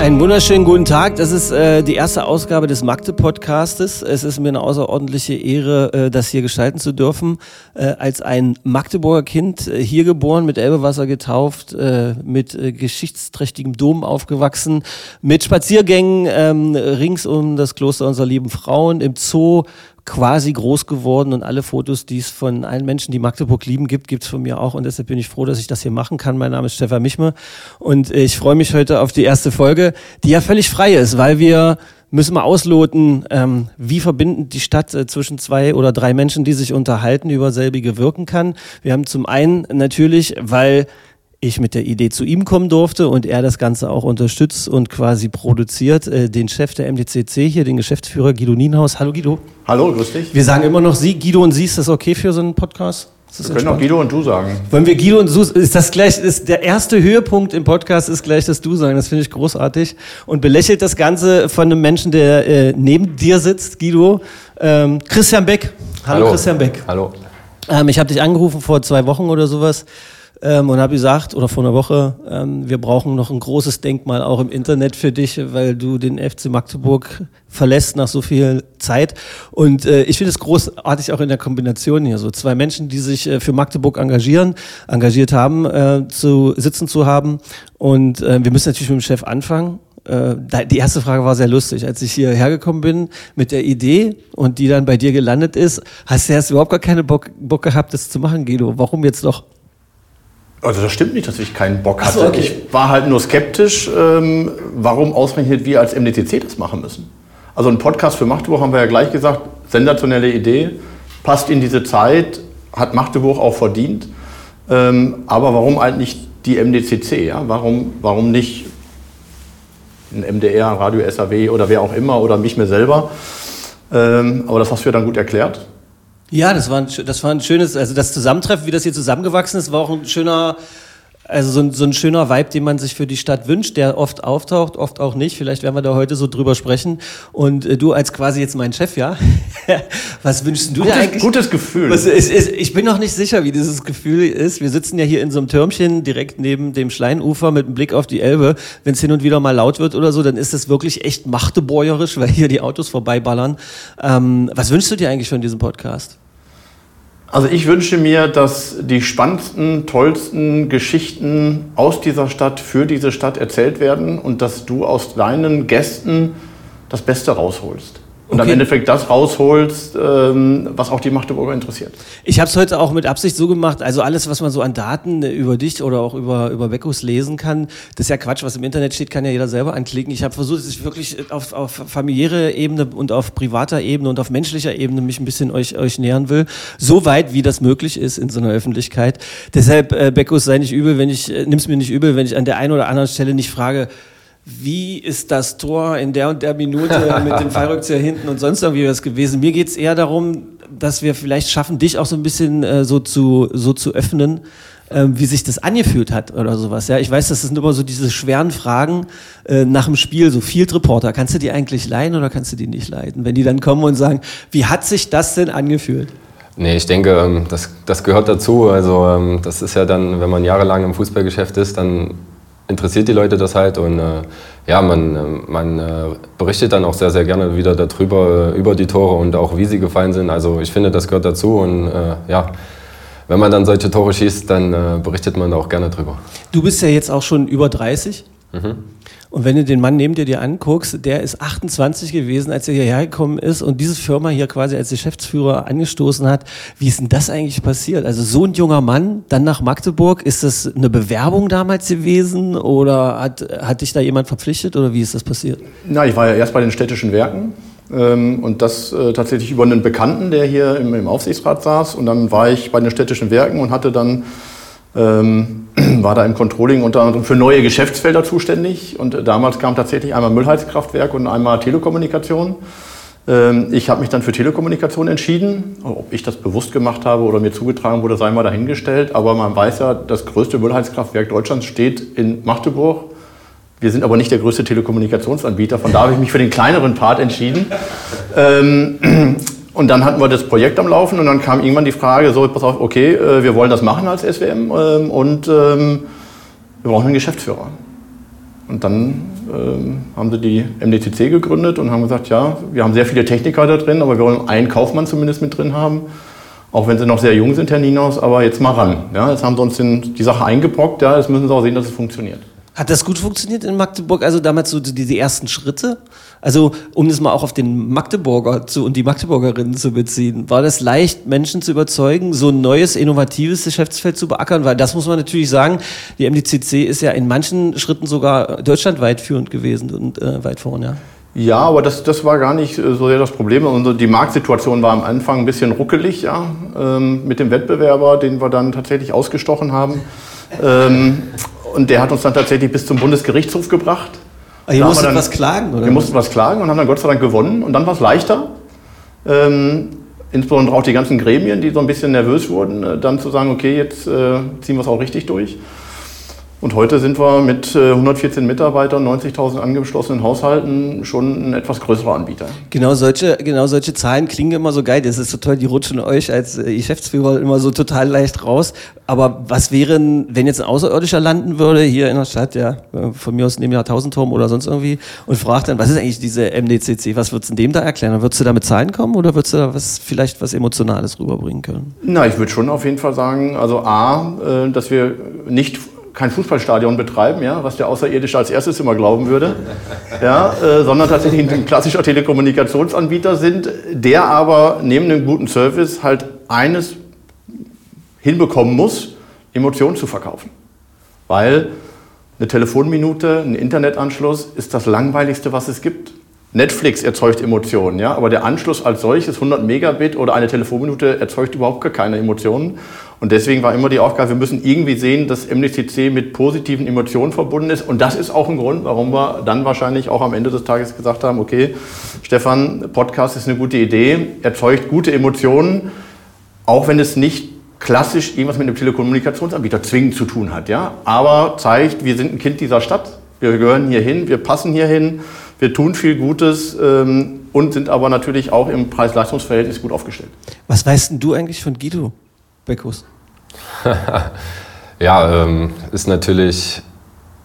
Einen wunderschönen guten Tag. Das ist äh, die erste Ausgabe des Magde-Podcastes. Es ist mir eine außerordentliche Ehre, äh, das hier gestalten zu dürfen. Äh, als ein Magdeburger Kind, äh, hier geboren, mit Elbewasser getauft, äh, mit äh, geschichtsträchtigem Dom aufgewachsen, mit Spaziergängen ähm, rings um das Kloster unserer lieben Frauen, im Zoo quasi groß geworden und alle Fotos, die es von allen Menschen, die Magdeburg lieben, gibt, gibt es von mir auch und deshalb bin ich froh, dass ich das hier machen kann. Mein Name ist Stefan Michme und ich freue mich heute auf die erste Folge, die ja völlig frei ist, weil wir müssen wir ausloten, ähm, wie verbindend die Stadt äh, zwischen zwei oder drei Menschen, die sich unterhalten, über selbige wirken kann. Wir haben zum einen natürlich, weil ich mit der Idee zu ihm kommen durfte und er das Ganze auch unterstützt und quasi produziert, äh, den Chef der MDCC hier, den Geschäftsführer Guido Nienhaus. Hallo Guido. Hallo, grüß dich. Wir sagen immer noch Sie, Guido und Sie, ist das okay für so einen Podcast? Wir können auch? Guido und du sagen. Wollen wir Guido und Su, ist das gleich, ist der erste Höhepunkt im Podcast ist gleich das Du sagen, das finde ich großartig und belächelt das Ganze von einem Menschen, der äh, neben dir sitzt, Guido, ähm, Christian Beck. Hallo, Christian Beck. Hallo. Ähm, ich habe dich angerufen vor zwei Wochen oder sowas ähm, und habe gesagt, oder vor einer Woche, ähm, wir brauchen noch ein großes Denkmal auch im Internet für dich, weil du den FC Magdeburg verlässt nach so viel Zeit. Und äh, ich finde es großartig auch in der Kombination hier, so zwei Menschen, die sich äh, für Magdeburg engagieren, engagiert haben, äh, zu sitzen zu haben. Und äh, wir müssen natürlich mit dem Chef anfangen. Äh, Die erste Frage war sehr lustig. Als ich hierher gekommen bin mit der Idee und die dann bei dir gelandet ist, hast du erst überhaupt gar keine Bock, Bock gehabt, das zu machen, Guido. Warum jetzt noch? Also das stimmt nicht, dass ich keinen Bock hatte. so, okay. Ich war halt nur skeptisch, ähm, warum ausgerechnet wir als MDCC das machen müssen. Also ein Podcast für Magdeburg haben wir ja gleich gesagt, sensationelle Idee, passt in diese Zeit, hat Magdeburg auch verdient. Ähm, aber warum eigentlich die MDCC? Ja? Warum, warum nicht ein MDR, Radio SAW oder wer auch immer oder mich mir selber? Ähm, aber das hast du ja dann gut erklärt. Ja, das war, ein, das war ein schönes, also das Zusammentreffen, wie das hier zusammengewachsen ist, war auch ein schöner, also so ein, so ein schöner Vibe, den man sich für die Stadt wünscht, der oft auftaucht, oft auch nicht. Vielleicht werden wir da heute so drüber sprechen. Und äh, du als quasi jetzt mein Chef, ja? Was wünschst du dir Gutes, eigentlich? gutes Gefühl. Was, ist, ist, ich bin noch nicht sicher, wie dieses Gefühl ist. Wir sitzen ja hier in so einem Türmchen direkt neben dem Schleinufer mit einem Blick auf die Elbe. Wenn es hin und wieder mal laut wird oder so, dann ist es wirklich echt machtebäuerisch, weil hier die Autos vorbeiballern. Ähm, was wünschst du dir eigentlich von diesem Podcast? Also ich wünsche mir, dass die spannendsten, tollsten Geschichten aus dieser Stadt für diese Stadt erzählt werden und dass du aus deinen Gästen das Beste rausholst. Und am Okay. Endeffekt das rausholst, ähm, was auch die Magdeburger interessiert. Ich habe es heute auch mit Absicht so gemacht, also alles, was man so an Daten äh, über dich oder auch über, über Beckus lesen kann, das ist ja Quatsch, was im Internet steht, kann ja jeder selber anklicken. Ich habe versucht, dass ich wirklich äh, auf, auf familiäre Ebene und auf privater Ebene und auf menschlicher Ebene mich ein bisschen euch, euch nähern will, so weit, wie das möglich ist in so einer Öffentlichkeit. Deshalb, äh, Beckus, sei nicht übel, wenn ich, äh, nimm's mir nicht übel, wenn ich an der einen oder anderen Stelle nicht frage, wie ist das Tor in der und der Minute mit dem Fallrückzieher hinten und sonst irgendwie was gewesen. Mir geht's eher darum, dass wir vielleicht schaffen, dich auch so ein bisschen äh, so, zu, so zu öffnen, ähm, wie sich das angefühlt hat oder sowas. Ja, ich weiß, das sind immer so diese schweren Fragen äh, nach dem Spiel, so Field Reporter. Kannst du die eigentlich leiden oder kannst du die nicht leiden? Wenn die dann kommen und sagen, wie hat sich das denn angefühlt? Nee, ich denke, ähm, das, das gehört dazu. Also ähm, das ist ja dann, wenn man jahrelang im Fußballgeschäft ist, dann interessiert die Leute das halt und äh, ja, man, ähm, man äh, berichtet dann auch sehr, sehr gerne wieder darüber, äh, über die Tore und auch wie sie gefallen sind. Also ich finde, das gehört dazu und äh, ja, wenn man dann solche Tore schießt, dann äh, berichtet man da auch gerne drüber. Du bist ja jetzt auch schon über 30. Und wenn du den Mann neben dir dir anguckst, der ist 28 gewesen, als er hierher gekommen ist und diese Firma hier quasi als Geschäftsführer angestoßen hat. Wie ist denn das eigentlich passiert? Also so ein junger Mann, dann nach Magdeburg, ist das eine Bewerbung damals gewesen oder hat, hat dich da jemand verpflichtet oder wie ist das passiert? Na, ich war ja erst bei den städtischen Werken ähm, und das äh, tatsächlich über einen Bekannten, der hier im, im Aufsichtsrat saß. Und dann war ich bei den städtischen Werken und hatte dann ähm, war da im Controlling unter anderem für neue Geschäftsfelder zuständig. Und äh, damals kam tatsächlich einmal Müllheizkraftwerk und einmal Telekommunikation. Ähm, ich habe mich dann für Telekommunikation entschieden. Ob ich das bewusst gemacht habe oder mir zugetragen wurde, sei mal dahingestellt. Aber man weiß ja, das größte Müllheizkraftwerk Deutschlands steht in Magdeburg. Wir sind aber nicht der größte Telekommunikationsanbieter, von da habe ich mich für den kleineren Part entschieden. Ähm, und dann hatten wir das Projekt am Laufen und dann kam irgendwann die Frage, so, pass auf, okay, äh, wir wollen das machen als SWM ähm, und ähm, wir brauchen einen Geschäftsführer. Und dann ähm, haben sie die MDCC gegründet und haben gesagt, ja, wir haben sehr viele Techniker da drin, aber wir wollen einen Kaufmann zumindest mit drin haben. Auch wenn sie noch sehr jung sind, Herr Ninos, aber jetzt mal ran. Ja, jetzt haben sie uns den, die Sache eingebrockt, ja, jetzt müssen sie auch sehen, dass es funktioniert. Hat das gut funktioniert in Magdeburg? Also damals so die, ersten Schritte? Also um das mal auch auf den Magdeburger zu, und die Magdeburgerinnen zu beziehen, war das leicht, Menschen zu überzeugen, so ein neues, innovatives Geschäftsfeld zu beackern? Weil das muss man natürlich sagen, die MDCC ist ja in manchen Schritten sogar deutschlandweit führend gewesen und äh, weit vorne, ja. Ja, aber das, das war gar nicht äh, so sehr das Problem. Also die Marktsituation war am Anfang ein bisschen ruckelig, ja, ähm, mit dem Wettbewerber, den wir dann tatsächlich ausgestochen haben. Ähm, und der hat uns dann tatsächlich bis zum Bundesgerichtshof gebracht. Aber ihr Da musstet wir dann- was klagen, oder? Wir mussten was klagen und haben dann Gott sei Dank gewonnen. Und dann war es leichter. Ähm, insbesondere auch die ganzen Gremien, die so ein bisschen nervös wurden, äh, dann zu sagen, okay, jetzt äh, ziehen wir es auch richtig durch. Und heute sind wir mit äh, 114 Mitarbeitern, 90.000 angeschlossenen Haushalten schon ein etwas größerer Anbieter. Genau solche, genau solche Zahlen klingen immer so geil. Das ist so toll, die rutschen euch als äh, Geschäftsführer immer so total leicht raus. Aber was wäre, wenn jetzt ein Außerirdischer landen würde, hier in der Stadt, ja, äh, von mir aus neben Jahrtausendturm oder sonst irgendwie, und fragt dann, was ist eigentlich diese MDCC? Was würdest du dem da erklären? Würdest du da mit Zahlen kommen oder würdest du da was, vielleicht was Emotionales rüberbringen können? Na, ich würde schon auf jeden Fall sagen, also A, äh, dass wir nicht kein Fußballstadion betreiben, ja, was der Außerirdische als erstes immer glauben würde, ja, äh, sondern tatsächlich ein klassischer Telekommunikationsanbieter sind, der aber neben einem guten Service halt eines hinbekommen muss, Emotionen zu verkaufen. Weil eine Telefonminute, ein Internetanschluss ist das langweiligste, was es gibt. Netflix erzeugt Emotionen, ja, aber der Anschluss als solches, 100 Megabit oder eine Telefonminute, erzeugt überhaupt gar keine Emotionen. Und deswegen war immer die Aufgabe, wir müssen irgendwie sehen, dass MDCC mit positiven Emotionen verbunden ist. Und das ist auch ein Grund, warum wir dann wahrscheinlich auch am Ende des Tages gesagt haben, okay, Stefan, Podcast ist eine gute Idee, erzeugt gute Emotionen, auch wenn es nicht klassisch irgendwas mit einem Telekommunikationsanbieter zwingend zu tun hat, ja, aber zeigt, wir sind ein Kind dieser Stadt, wir gehören hier hin, wir passen hier hin, wir tun viel Gutes ähm, und sind aber natürlich auch im Preis-Leistungs-Verhältnis gut aufgestellt. Was weißt denn du eigentlich von Guido Beckus? Ja, ähm, ist natürlich.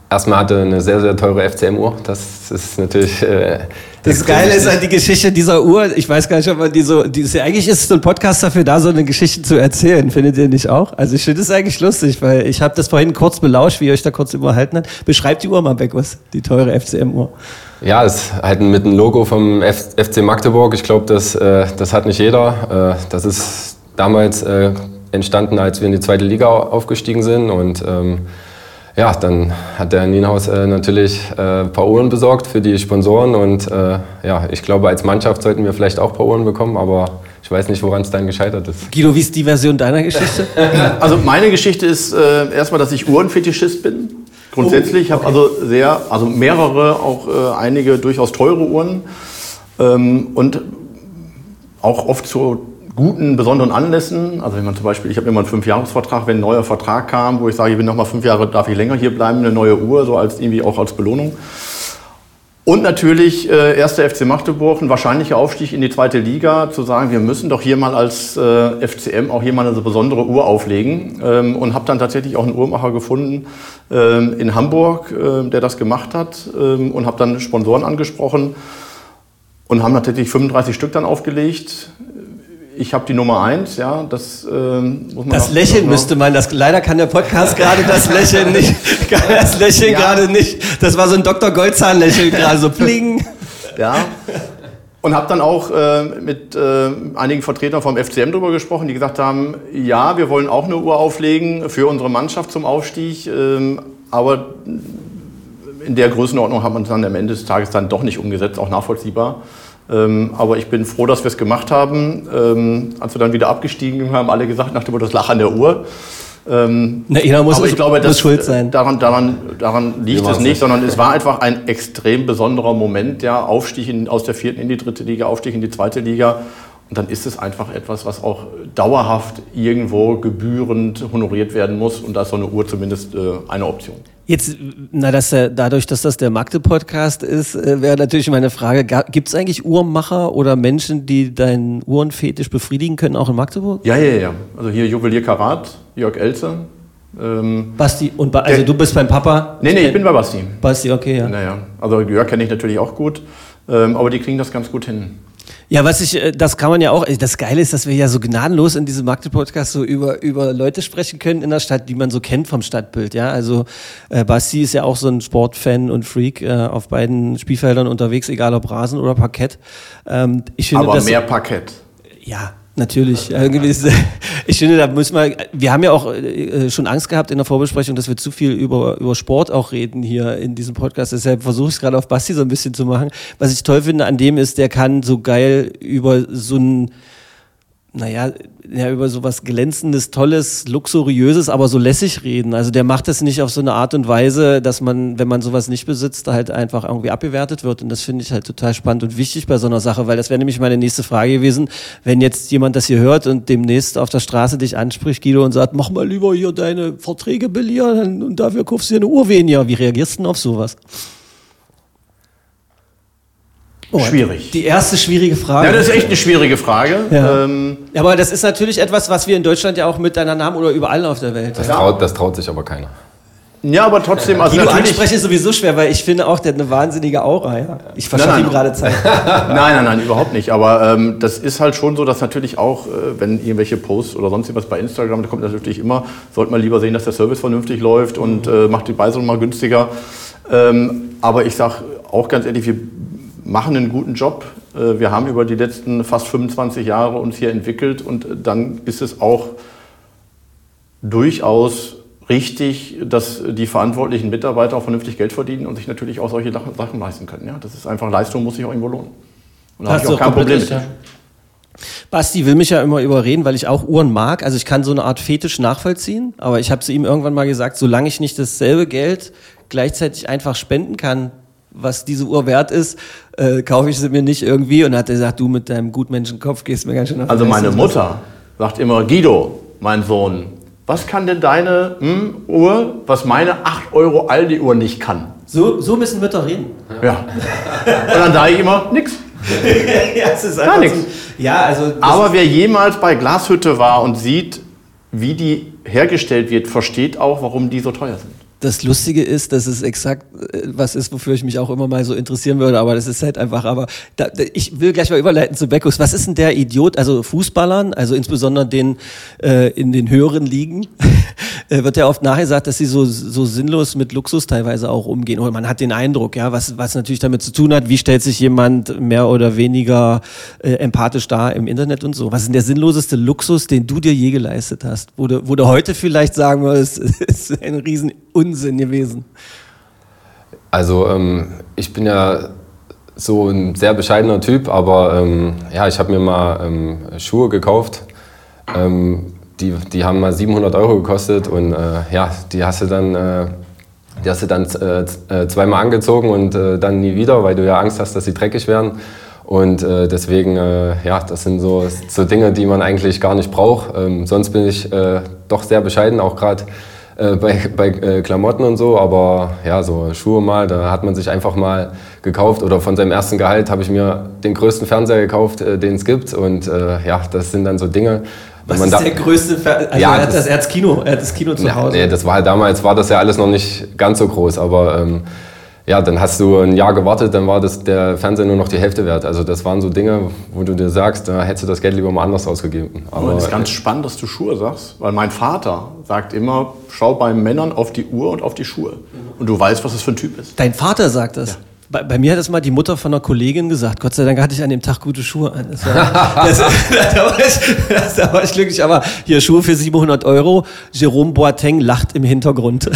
Erstmal hatte eine sehr, sehr teure FCM-Uhr. Das ist natürlich. Äh, Das Geile ist halt die Geschichte dieser Uhr. Ich weiß gar nicht, ob man die so, die ist ja, eigentlich ist so ein Podcast dafür da, so eine Geschichte zu erzählen. Findet ihr nicht auch? Also ich finde es eigentlich lustig, weil ich habe das vorhin kurz belauscht, wie ihr euch da kurz überhalten habt. Beschreibt die Uhr mal, Beckus, die teure FCM-Uhr. Ja, ist halt mit einem Logo vom F FC Magdeburg. Ich glaube, das, äh, das hat nicht jeder. Äh, das ist damals äh, entstanden, als wir in die zweite Liga au- aufgestiegen sind. Und ähm, ja, dann hat der Nienhaus äh, natürlich äh, ein paar Uhren besorgt für die Sponsoren. Und äh, ja, ich glaube, als Mannschaft sollten wir vielleicht auch ein paar Uhren bekommen, aber ich weiß nicht, woran es dann gescheitert ist. Guido, wie ist die Version deiner Geschichte? Also meine Geschichte ist äh, erstmal, dass ich Uhrenfetischist bin. Grundsätzlich, ich habe also sehr, also mehrere, auch äh, einige durchaus teure Uhren ähm, und auch oft zu guten, besonderen Anlässen. Also wenn man zum Beispiel, ich habe immer einen Fünfjahresvertrag, wenn ein neuer Vertrag kam, wo ich sage, ich bin noch mal fünf Jahre, darf ich länger hier bleiben, eine neue Uhr, so als irgendwie auch als Belohnung. Und natürlich äh, erster FC Magdeburg, ein wahrscheinlicher Aufstieg in die zweite Liga, zu sagen, wir müssen doch hier mal als äh, FCM auch hier mal eine besondere Uhr auflegen. Ähm, und habe dann tatsächlich auch einen Uhrmacher gefunden ähm, in Hamburg, äh, der das gemacht hat ähm, und habe dann Sponsoren angesprochen und haben natürlich 35 Stück dann aufgelegt. Ich habe die Nummer eins, ja, das ähm, muss man Das Lächeln müsste man, das, leider kann der Podcast gerade das Lächeln nicht, das Lächeln Ja. gerade nicht. Das war so ein Dr. Goldzahn-Lächeln gerade, so pling. Ja. Und habe dann auch äh, mit äh, einigen Vertretern vom FCM darüber gesprochen, die gesagt haben, ja, wir wollen auch eine Uhr auflegen für unsere Mannschaft zum Aufstieg, ähm, aber in der Größenordnung hat man es dann am Ende des Tages dann doch nicht umgesetzt, auch nachvollziehbar. Ähm, aber ich bin froh, dass wir es gemacht haben. Ähm, als wir dann wieder abgestiegen sind, haben alle gesagt, nach dem Motto, das Lach an der Uhr. Ähm, Na, muss, aber ich glaube, muss das, schuld sein. Daran, daran, daran liegt es nicht, nicht. sondern es war einfach ein extrem besonderer Moment, ja, Aufstieg in, aus der vierten in die dritte Liga, Aufstieg in die zweite Liga. Und dann ist es einfach etwas, was auch dauerhaft irgendwo gebührend honoriert werden muss. Und da ist so eine Uhr zumindest äh, eine Option. Jetzt, na, dass der, dadurch, dass das der Magde-Podcast ist, äh, wäre natürlich meine Frage, gibt es eigentlich Uhrmacher oder Menschen, die deinen Uhrenfetisch befriedigen können, auch in Magdeburg? Ja, ja, ja. Also hier Juwelier Karat, Jörg Elze. Ähm, Basti, und ba also Der- du bist beim Papa? nee, nee, ich bin bei Basti. Basti, okay, ja. Naja, also Jörg kenne ich natürlich auch gut, ähm, aber die kriegen das ganz gut hin. Ja, was ich, äh, das kann man ja auch, das Geile ist, dass wir ja so gnadenlos in diesem Magde-Podcast so über, über Leute sprechen können in der Stadt, die man so kennt vom Stadtbild, ja. Also, äh, Basti ist ja auch so ein Sportfan und Freak, äh, auf beiden Spielfeldern unterwegs, egal ob Rasen oder Parkett. Ähm, ich finde, Aber mehr Parkett. Ja, natürlich. Irgendwie ist- Ich finde, da müssen wir, wir haben ja auch äh, schon Angst gehabt in der Vorbesprechung, dass wir zu viel über, über Sport auch reden hier in diesem Podcast. Deshalb versuche ich es gerade auf Basti so ein bisschen zu machen. Was ich toll finde an dem ist, der kann so geil über so ein, naja, ja, über sowas glänzendes, tolles, luxuriöses, aber so lässig reden. Also der macht das nicht auf so eine Art und Weise, dass man, wenn man sowas nicht besitzt, halt einfach irgendwie abgewertet wird. Und das finde ich halt total spannend und wichtig bei so einer Sache, weil das wäre nämlich meine nächste Frage gewesen, wenn jetzt jemand das hier hört und demnächst auf der Straße dich anspricht, Guido, und sagt, mach mal lieber hier deine Verträge Billier und dafür kaufst du dir eine Uhr weniger. Wie reagierst du denn auf sowas? Oh, Schwierig. Die erste schwierige Frage. Ja, das ist echt eine schwierige Frage. Ja. Ähm, Ja, aber das ist natürlich etwas, was wir in Deutschland ja auch miteinander haben oder überall auf der Welt. Das, traut, das traut sich aber keiner. ja, aber trotzdem, also Guido ansprechen ist sowieso schwer, weil ich finde auch, der hat eine wahnsinnige Aura. Ja. Ich verschaffe ihm nein. gerade Zeit. Nein, nein, nein, überhaupt nicht. Aber ähm, das ist halt schon so, dass natürlich auch, äh, wenn irgendwelche Posts oder sonst was bei Instagram, da kommt natürlich immer, sollte man lieber sehen, dass der Service vernünftig läuft und äh, macht die Preise noch mal günstiger. Ähm, aber ich sage auch ganz ehrlich, wir machen einen guten Job. Äh, wir haben über die letzten fast 25 Jahre uns hier entwickelt und äh, dann ist es auch durchaus richtig, dass die verantwortlichen Mitarbeiter auch vernünftig Geld verdienen und sich natürlich auch solche Sachen leisten können. Ja, das ist einfach Leistung, muss sich auch irgendwo lohnen. Und da habe ich auch kein Problem mit. Basti will mich ja immer überreden, weil ich auch Uhren mag. Also ich kann so eine Art Fetisch nachvollziehen, aber ich habe zu ihm irgendwann mal gesagt, solange ich nicht dasselbe Geld gleichzeitig einfach spenden kann, was diese Uhr wert ist, äh, kaufe ich sie mir nicht irgendwie. Und dann hat er gesagt, du mit deinem Gutmenschenkopf gehst mir ganz schön auf Also meine. Mutter sagt immer, Guido, mein Sohn, was kann denn deine hm, Uhr, was meine 8 Euro Aldi-Uhr nicht kann? So, so müssen Mütter reden. Ja. Und dann sage ich immer, nix. ja, es ist Gar nichts. so, ja, also Aber wer jemals bei Glashütte war und sieht, wie die hergestellt wird, versteht auch, warum die so teuer sind. Das Lustige ist, dass es exakt äh, was ist, wofür ich mich auch immer mal so interessieren würde, aber das ist halt einfach, aber da, ich will gleich mal überleiten zu Beckus. Was ist denn der Idiot, also Fußballern, also insbesondere den äh, in den höheren Ligen, äh, wird ja oft nachgesagt, dass sie so, so sinnlos mit Luxus teilweise auch umgehen. Oder man hat den Eindruck, ja, was, was natürlich damit zu tun hat, wie stellt sich jemand mehr oder weniger äh, empathisch dar im Internet und so. Was ist denn der sinnloseste Luxus, den du dir je geleistet hast? Wo du, wo du heute vielleicht sagen würdest, es ist ein riesen Unsinn gewesen. Also ähm, ich bin ja so ein sehr bescheidener Typ, aber ähm, ja, ich habe mir mal ähm, Schuhe gekauft. Ähm, die, die haben mal 700 Euro gekostet und äh, ja, die hast du dann, äh, die hast du dann äh, äh, zweimal angezogen und äh, dann nie wieder, weil du ja Angst hast, dass sie dreckig werden. Und äh, deswegen, ja, das sind so, so Dinge, die man eigentlich gar nicht braucht. Ähm, sonst bin ich doch sehr bescheiden, auch gerade bei, bei Klamotten und so, aber ja, so Schuhe mal, da hat man sich einfach mal gekauft oder von seinem ersten Gehalt habe ich mir den größten Fernseher gekauft, den es gibt und ja, das sind dann so Dinge, Was man ist da, der größte Fer also Ja, er, hat das- das, er hat das Kino, er hat das Kino zu ja, Hause. nee, das war halt damals, war das ja alles noch nicht ganz so groß, aber ähm, ja, dann hast du ein Jahr gewartet, dann war das der Fernseher nur noch die Hälfte wert. Also das waren so Dinge, wo du dir sagst, da hättest du das Geld lieber mal anders ausgegeben. Aber das ist ganz spannend, dass du Schuhe sagst, weil mein Vater sagt immer, schau bei Männern auf die Uhr und auf die Schuhe. Und du weißt, was das für ein Typ ist. Dein Vater sagt das. Bei, bei mir hat das mal die Mutter von einer Kollegin gesagt. Gott sei Dank hatte ich an dem Tag gute Schuhe an. Das war, das, da, war ich, das, da war ich glücklich. Aber hier Schuhe für 700 Euro. Jerome Boateng lacht im Hintergrund.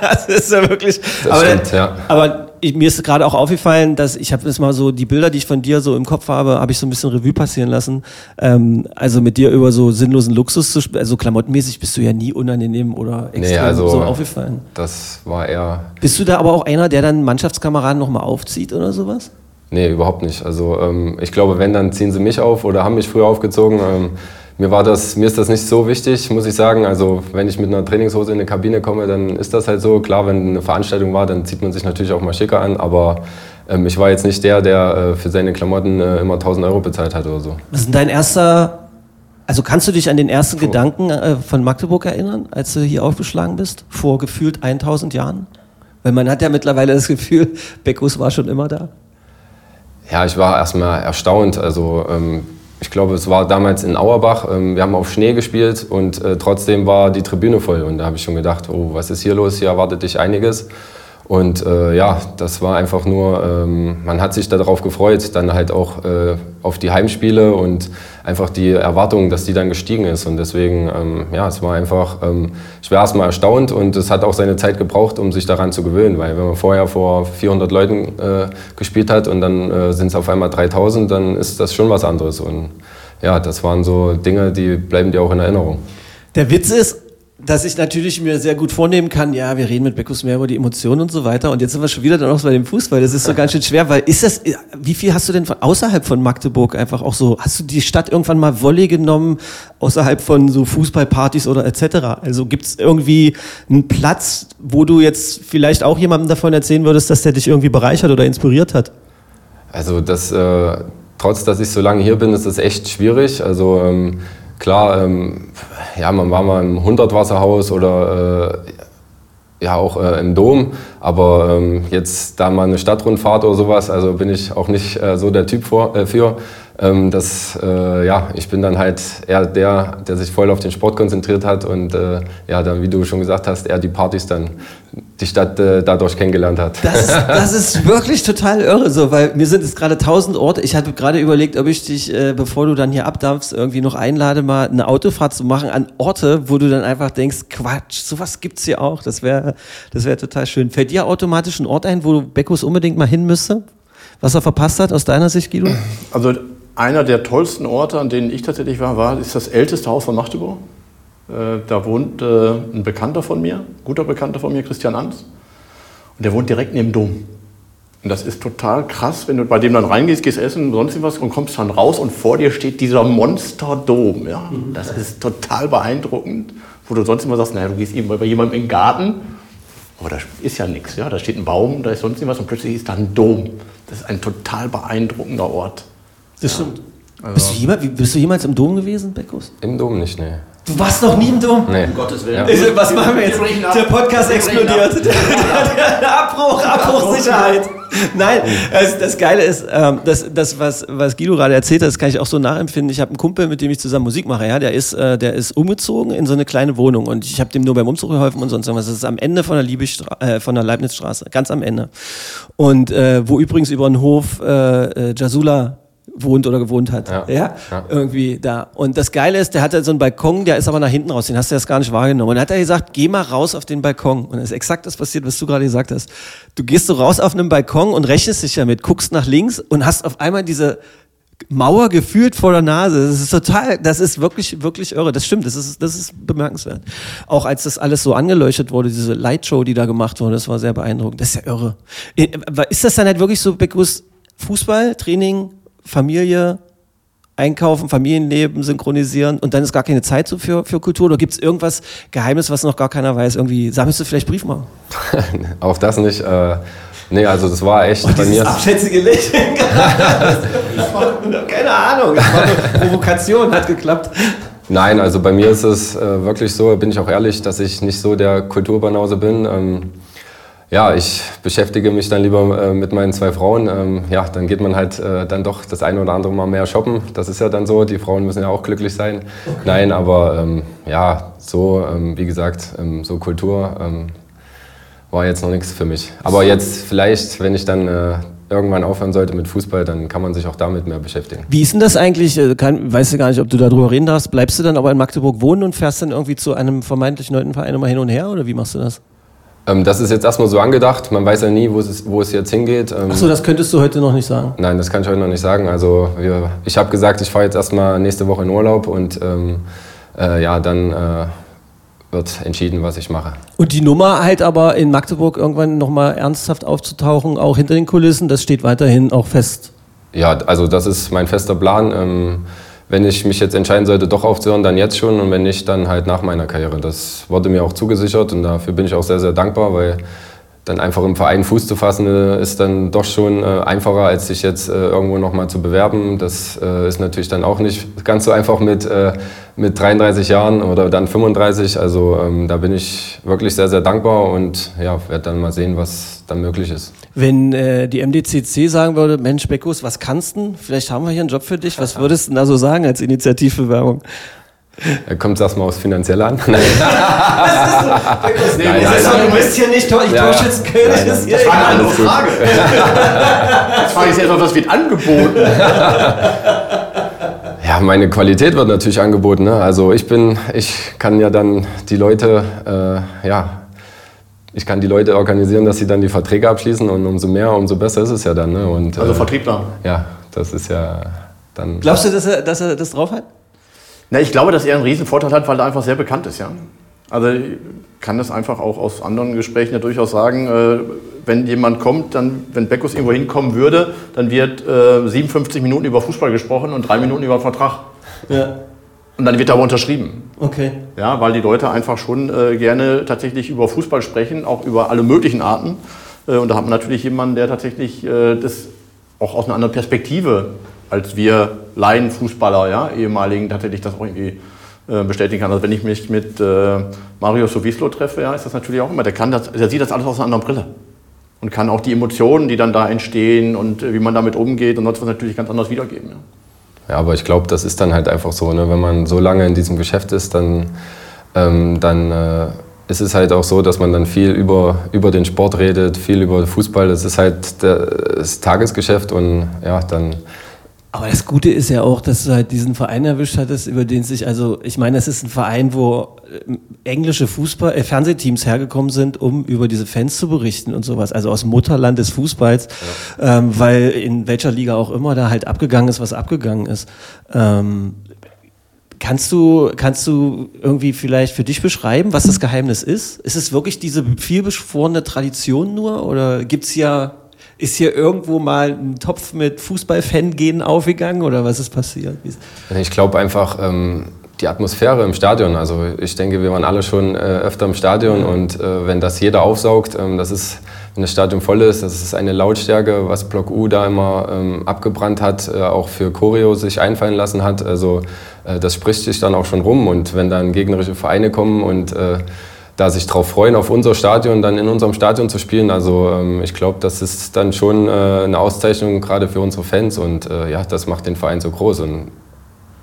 das ist ja wirklich. Das aber, stimmt, ja. aber ich, mir ist gerade auch aufgefallen, dass ich habe das mal so die Bilder, die ich von dir so im Kopf habe, habe ich so ein bisschen Revue passieren lassen. Ähm, also mit dir über so sinnlosen Luxus zu sprechen. Also klamottenmäßig bist du ja nie unangenehm oder extrem Nee, also so aufgefallen. das war eher Bist du da aber auch einer, der dann Mannschaftskameraden nochmal aufzieht oder sowas? Nee, überhaupt nicht. Also ähm, ich glaube, wenn, dann ziehen sie mich auf oder haben mich früher aufgezogen. Ähm, mir war das, mir ist das nicht so wichtig, muss ich sagen. Also wenn ich mit einer Trainingshose in eine Kabine komme, dann ist das halt so. Klar, wenn eine Veranstaltung war, dann zieht man sich natürlich auch mal schicker an, aber ähm, ich war jetzt nicht der, der äh, für seine Klamotten äh, immer 1000 Euro bezahlt hat oder so. Was ist denn dein erster, also kannst du dich an den ersten Gedanken äh, von Magdeburg erinnern, als du hier aufgeschlagen bist, vor gefühlt 1000 Jahren? Weil man hat ja mittlerweile das Gefühl, Beckus war schon immer da. Ja, ich war erstmal erstaunt. Also ähm, ich glaube, es war damals in Auerbach. Ähm, wir haben auf Schnee gespielt und äh, trotzdem war die Tribüne voll. Und da habe ich schon gedacht, oh, was ist hier los? Hier erwartet dich einiges. Und äh, ja, das war einfach nur, ähm, man hat sich darauf gefreut, dann halt auch äh, auf die Heimspiele und einfach die Erwartung, dass die dann gestiegen ist. Und deswegen, ähm, ja, es war einfach, ähm, ich war erstmal erstaunt und es hat auch seine Zeit gebraucht, um sich daran zu gewöhnen. Weil wenn man vorher vor 400 Leuten äh, gespielt hat und dann äh, sind es auf einmal 3000, dann ist das schon was anderes. Und ja, das waren so Dinge, die bleiben dir auch in Erinnerung. Der Witz ist, dass ich natürlich mir sehr gut vornehmen kann, ja, wir reden mit Beckus mehr über die Emotionen und so weiter. Und jetzt sind wir schon wieder dann auch bei dem Fußball. Das ist so ganz schön schwer, weil ist das, wie viel hast du denn von, außerhalb von Magdeburg einfach auch so, hast du die Stadt irgendwann mal Wolle genommen, außerhalb von so Fußballpartys oder etc.? Also gibt es irgendwie einen Platz, wo du jetzt vielleicht auch jemandem davon erzählen würdest, dass der dich irgendwie bereichert oder inspiriert hat? Also das, äh, trotz dass ich so lange hier bin, ist das echt schwierig. Also ähm, klar, ähm, ja, man war mal im Hundertwasserhaus oder äh, ja auch äh, im Dom, aber ähm, jetzt da mal eine Stadtrundfahrt oder sowas, also bin ich auch nicht äh, so der Typ vor, äh, für. Ähm, das, äh, ja, ich bin dann halt eher der, der sich voll auf den Sport konzentriert hat und äh, ja, dann, wie du schon gesagt hast, eher die Partys dann die Stadt äh, dadurch kennengelernt hat. Das ist, das ist wirklich total irre, so, weil mir sind jetzt gerade tausend Orte. Ich hatte gerade überlegt, ob ich dich, äh, bevor du dann hier abdampfst, irgendwie noch einlade, mal eine Autofahrt zu machen an Orte, wo du dann einfach denkst, Quatsch, sowas gibt's hier auch. Das wäre, das wäre total schön. Fällt dir automatisch ein Ort ein, wo Beckus unbedingt mal hin müsste? Was er verpasst hat aus deiner Sicht, Guido? Also einer der tollsten Orte, an denen ich tatsächlich war, war ist das älteste Haus von Magdeburg. Äh, da wohnt äh, ein Bekannter von mir, guter Bekannter von mir, Christian Ans. Und der wohnt direkt neben dem Dom. Und das ist total krass, wenn du bei dem dann reingehst, gehst essen, sonst was und kommst dann raus und vor dir steht dieser Monsterdom. Ja? Das ist total beeindruckend, wo du sonst immer sagst, naja, du gehst eben bei jemandem in den Garten, aber da ist ja nichts. Ja? Da steht ein Baum, da ist sonst was und plötzlich ist da ein Dom. Das ist ein total beeindruckender Ort. Das stimmt. Bist, du jemals, bist du jemals im Dom gewesen, Beckus? Im Dom nicht, nee. Du warst noch nie im Dom? Nee. Um Gottes Willen. Ja. Also, Was machen wir jetzt? Der Podcast explodiert. ab. Der, der Abbruch, Abbruchsicherheit. Nein, also das Geile ist, ähm, das, das was, was Guido gerade erzählt hat, das kann ich auch so nachempfinden. Ich habe einen Kumpel, mit dem ich zusammen Musik mache. Ja, der ist, äh, der ist umgezogen in so eine kleine Wohnung und ich habe dem nur beim Umzug geholfen und sonst irgendwas. Das ist am Ende von der, äh, von der Leibnizstraße, ganz am Ende. Und äh, wo übrigens über den Hof äh, äh, Jasula wohnt oder gewohnt hat. Ja. Ja. Ja. Irgendwie da. Und das Geile ist, der hatte so einen Balkon, der ist aber nach hinten raus, den hast du erst gar nicht wahrgenommen. Und dann hat er gesagt, geh mal raus auf den Balkon. Und es ist exakt das passiert, was du gerade gesagt hast. Du gehst so raus auf einen Balkon und rechnest dich damit, guckst nach links und hast auf einmal diese Mauer gefühlt vor der Nase. Das ist total, das ist wirklich, wirklich irre. Das stimmt, das ist, das ist bemerkenswert. Auch als das alles so angeleuchtet wurde, diese Lightshow, die da gemacht wurde, das war sehr beeindruckend. Das ist ja irre. Äh, Ist das dann halt wirklich so, Beckus, Fußball, Training, Familie, Einkaufen, Familienleben synchronisieren und dann ist gar keine Zeit für, für Kultur? Oder gibt es irgendwas Geheimnis, was noch gar keiner weiß? Irgendwie sammelst du vielleicht Briefmarken? Auch das nicht. Äh, nee, also das war echt bei mir. abschätzige Lächeln. keine Ahnung. Das war eine Provokation, hat geklappt. Nein, also bei mir ist es äh, wirklich so, bin ich auch ehrlich, dass ich nicht so der Kulturbanause bin. Ähm, ja, ich beschäftige mich dann lieber äh, mit meinen zwei Frauen. Ähm, ja, dann geht man halt äh, dann doch das eine oder andere Mal mehr shoppen. Das ist ja dann so. Die Frauen müssen ja auch glücklich sein. Nein, aber ähm, ja, so, ähm, wie gesagt, ähm, so Kultur ähm, war jetzt noch nichts für mich. Aber jetzt vielleicht, wenn ich dann äh, irgendwann aufhören sollte mit Fußball, dann kann man sich auch damit mehr beschäftigen. Wie ist denn das eigentlich? Äh, Kann, weißt du gar nicht, ob du darüber reden darfst. Bleibst du dann aber in Magdeburg wohnen und fährst dann irgendwie zu einem vermeintlich neuen Verein immer hin und her? Oder wie machst du das? Ähm, das ist jetzt erstmal so angedacht. Man weiß ja nie, wo es, wo es jetzt hingeht. Ähm, Achso, das könntest du heute noch nicht sagen. Nein, das kann ich heute noch nicht sagen. Also wir, ich habe gesagt, ich fahre jetzt erstmal nächste Woche in Urlaub und ähm, äh, ja, dann äh, wird entschieden, was ich mache. Und die Nummer halt aber in Magdeburg irgendwann nochmal ernsthaft aufzutauchen, auch hinter den Kulissen, das steht weiterhin auch fest. Ja, also das ist mein fester Plan. Ähm, wenn ich mich jetzt entscheiden sollte, doch aufzuhören, dann jetzt schon und wenn nicht, dann halt nach meiner Karriere. Das wurde mir auch zugesichert und dafür bin ich auch sehr, sehr dankbar, weil dann einfach im Verein Fuß zu fassen, äh, ist dann doch schon äh, einfacher, als sich jetzt äh, irgendwo nochmal zu bewerben. Das ist natürlich dann auch nicht ganz so einfach mit, mit 33 Jahren oder dann 35. Also ähm, da bin ich wirklich sehr, sehr dankbar und ja, werde dann mal sehen, was dann möglich ist. Wenn äh, die MDCC sagen würde, Mensch Beckus, was kannst du? Vielleicht haben wir hier einen Job für dich. Was würdest du da so sagen als Initiativbewerbung? Kommt das mal aufs Finanzielle an? Nein. das ist, nein, nein, nein, du bist hier nicht Tor ja, Torschützenkönig. Das, das war eine andere Frage. Jetzt frage ich jetzt noch, was wird angeboten? Ja, meine Qualität wird natürlich angeboten. Ne? Also ich bin, ich kann ja dann die Leute, äh, ja, ich kann die Leute organisieren, dass sie dann die Verträge abschließen und umso mehr, umso besser ist es ja dann. Ne? Und, also Vertriebler? Ja, das ist ja dann... Glaubst du, dass er, dass er das drauf hat? Na, ich glaube, dass er einen riesen Vorteil hat, weil er einfach sehr bekannt ist, ja. Also ich kann das einfach auch aus anderen Gesprächen ja durchaus sagen, äh, wenn jemand kommt, dann, wenn Beckus irgendwo hinkommen würde, dann wird äh, 57 Minuten über Fußball gesprochen und drei Minuten über Vertrag. Ja. Und dann wird aber unterschrieben. Okay. Ja, weil die Leute einfach schon äh, gerne tatsächlich über Fußball sprechen, auch über alle möglichen Arten. Äh, und da hat man natürlich jemanden, der tatsächlich äh, das auch aus einer anderen Perspektive als wir Laienfußballer, ja, ehemaligen, tatsächlich das auch irgendwie äh, bestätigen kann. Also wenn ich mich mit äh, Mario Sowislo treffe, ja, ist das natürlich auch immer, der, kann das, der sieht das alles aus einer anderen Brille. Und kann auch die Emotionen, die dann da entstehen und äh, wie man damit umgeht und sonst was natürlich ganz anders wiedergeben. Ja, ja aber ich glaube, das ist dann halt einfach so, ne? wenn man so lange in diesem Geschäft ist, dann, ähm, dann äh, ist es halt auch so, dass man dann viel über, über den Sport redet, viel über Fußball. Das ist halt das Tagesgeschäft und ja, dann aber das Gute ist ja auch, dass du halt diesen Verein erwischt hattest, über den sich, also ich meine, es ist ein Verein, wo äh, englische Fußball, äh, Fernsehteams hergekommen sind, um über diese Fans zu berichten und sowas. Also aus Mutterland des Fußballs, ja. ähm, weil in welcher Liga auch immer da halt abgegangen ist, was abgegangen ist. Ähm, Kannst du, kannst du irgendwie vielleicht für dich beschreiben, was das Geheimnis ist? Ist es wirklich diese vielbeschworene Tradition nur oder gibt's ja ist hier irgendwo mal ein Topf mit Fußballfan-Genen aufgegangen oder was ist passiert? Ich glaube einfach ähm, die Atmosphäre im Stadion. Also ich denke, wir waren alle schon äh, öfter im Stadion und äh, wenn das jeder aufsaugt, ähm, das ist, wenn das Stadion voll ist, das ist eine Lautstärke, was Block U da immer ähm, abgebrannt hat, äh, auch für Choreo sich einfallen lassen hat. Also äh, das spricht sich dann auch schon rum und wenn dann gegnerische Vereine kommen und äh, da sich darauf freuen, auf unser Stadion, dann in unserem Stadion zu spielen. Also ähm, ich glaube, das ist dann schon äh, eine Auszeichnung gerade für unsere Fans und äh, ja, das macht den Verein so groß. Und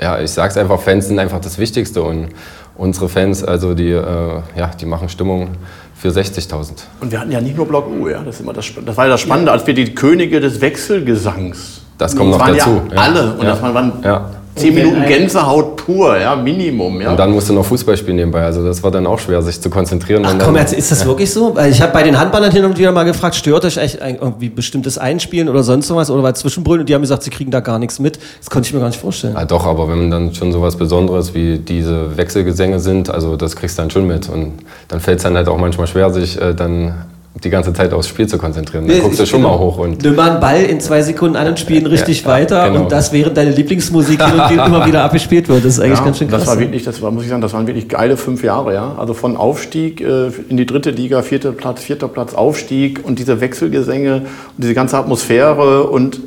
ja, ich sage es einfach, Fans sind einfach das Wichtigste und unsere Fans, also die, äh, ja, die machen Stimmung für 60.000. Und wir hatten ja nicht nur Block U, ja, das, ist immer das, das war ja das Spannende, als wir die Könige des Wechselgesangs. Das kommt noch dazu. Ja alle und ja. das waren, ja. Zehn Minuten Gänsehaut pur, ja, Minimum. Ja. Und dann musst du noch Fußball spielen nebenbei. Also das war dann auch schwer, sich zu konzentrieren. Ach komm, jetzt ist das wirklich so? Ich habe bei den Handballern hin und wieder mal gefragt, stört euch echt irgendwie bestimmtes Einspielen oder sonst was oder weil Zwischenbrüllen und die haben gesagt, sie kriegen da gar nichts mit. Das konnte ich mir gar nicht vorstellen. Ja, doch, aber wenn dann schon so was Besonderes wie diese Wechselgesänge sind, also das kriegst du dann schon mit. Und dann fällt es dann halt auch manchmal schwer, sich äh, dann die ganze Zeit aufs Spiel zu konzentrieren. Dann guckst du schon genau. mal hoch und. Nimm mal einen Ball in zwei Sekunden an und spielen richtig ja, weiter genau. und das während deine Lieblingsmusik immer wieder abgespielt wird. Das ist eigentlich ja, ganz schön krass. Das war wirklich, das war, muss ich sagen, das waren wirklich geile fünf Jahre, ja. Also von Aufstieg äh, in die dritte Liga, vierter Platz, vierter Platz, Aufstieg und diese Wechselgesänge und diese ganze Atmosphäre und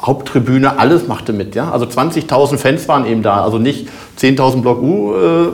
Haupttribüne, alles machte mit, ja. Also 20.000 Fans waren eben da, also nicht 10.000 Block U äh,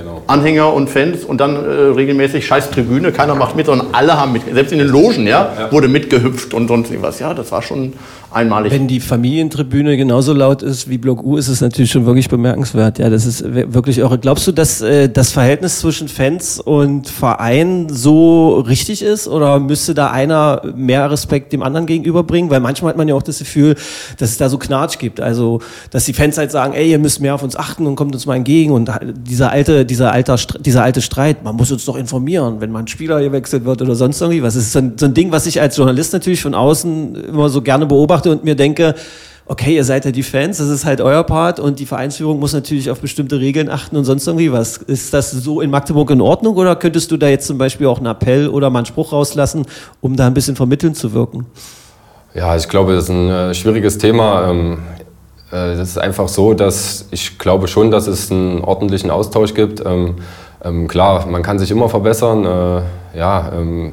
genau. Anhänger und Fans und dann äh, regelmäßig scheiß Tribüne, keiner macht mit, sondern alle haben mit, selbst in den Logen, ja, ja. wurde mitgehüpft und sonst irgendwas. Ja, das war schon einmalig. Wenn die Familientribüne genauso laut ist wie Block U, ist es natürlich schon wirklich bemerkenswert. Ja, das ist wirklich auch. Glaubst du, dass äh, das Verhältnis zwischen Fans und Verein so richtig ist oder müsste da einer mehr Respekt dem anderen gegenüberbringen? Weil manchmal hat man ja auch das Gefühl, dass es da so Knatsch gibt. Also, dass die Fans halt sagen, ey, ihr müsst mehr auf uns achten und kommt uns mal entgegen. Und dieser alte, dieser alter, dieser alte Streit, man muss uns doch informieren, wenn mal Spieler gewechselt wird oder sonst irgendwie was. Ist so ein, so ein Ding, was ich als Journalist natürlich von außen immer so gerne beobachte und mir denke, okay, ihr seid ja die Fans, das ist halt euer Part und die Vereinsführung muss natürlich auf bestimmte Regeln achten und sonst irgendwie was. Ist das so in Magdeburg in Ordnung oder könntest du da jetzt zum Beispiel auch einen Appell oder mal einen Spruch rauslassen, um da ein bisschen vermitteln zu wirken? Ja, ich glaube, das ist ein äh, schwieriges Thema. Ähm, äh, ist einfach so, dass ich glaube schon, dass es einen ordentlichen Austausch gibt. Ähm, ähm, klar, man kann sich immer verbessern. Äh, ja, ähm,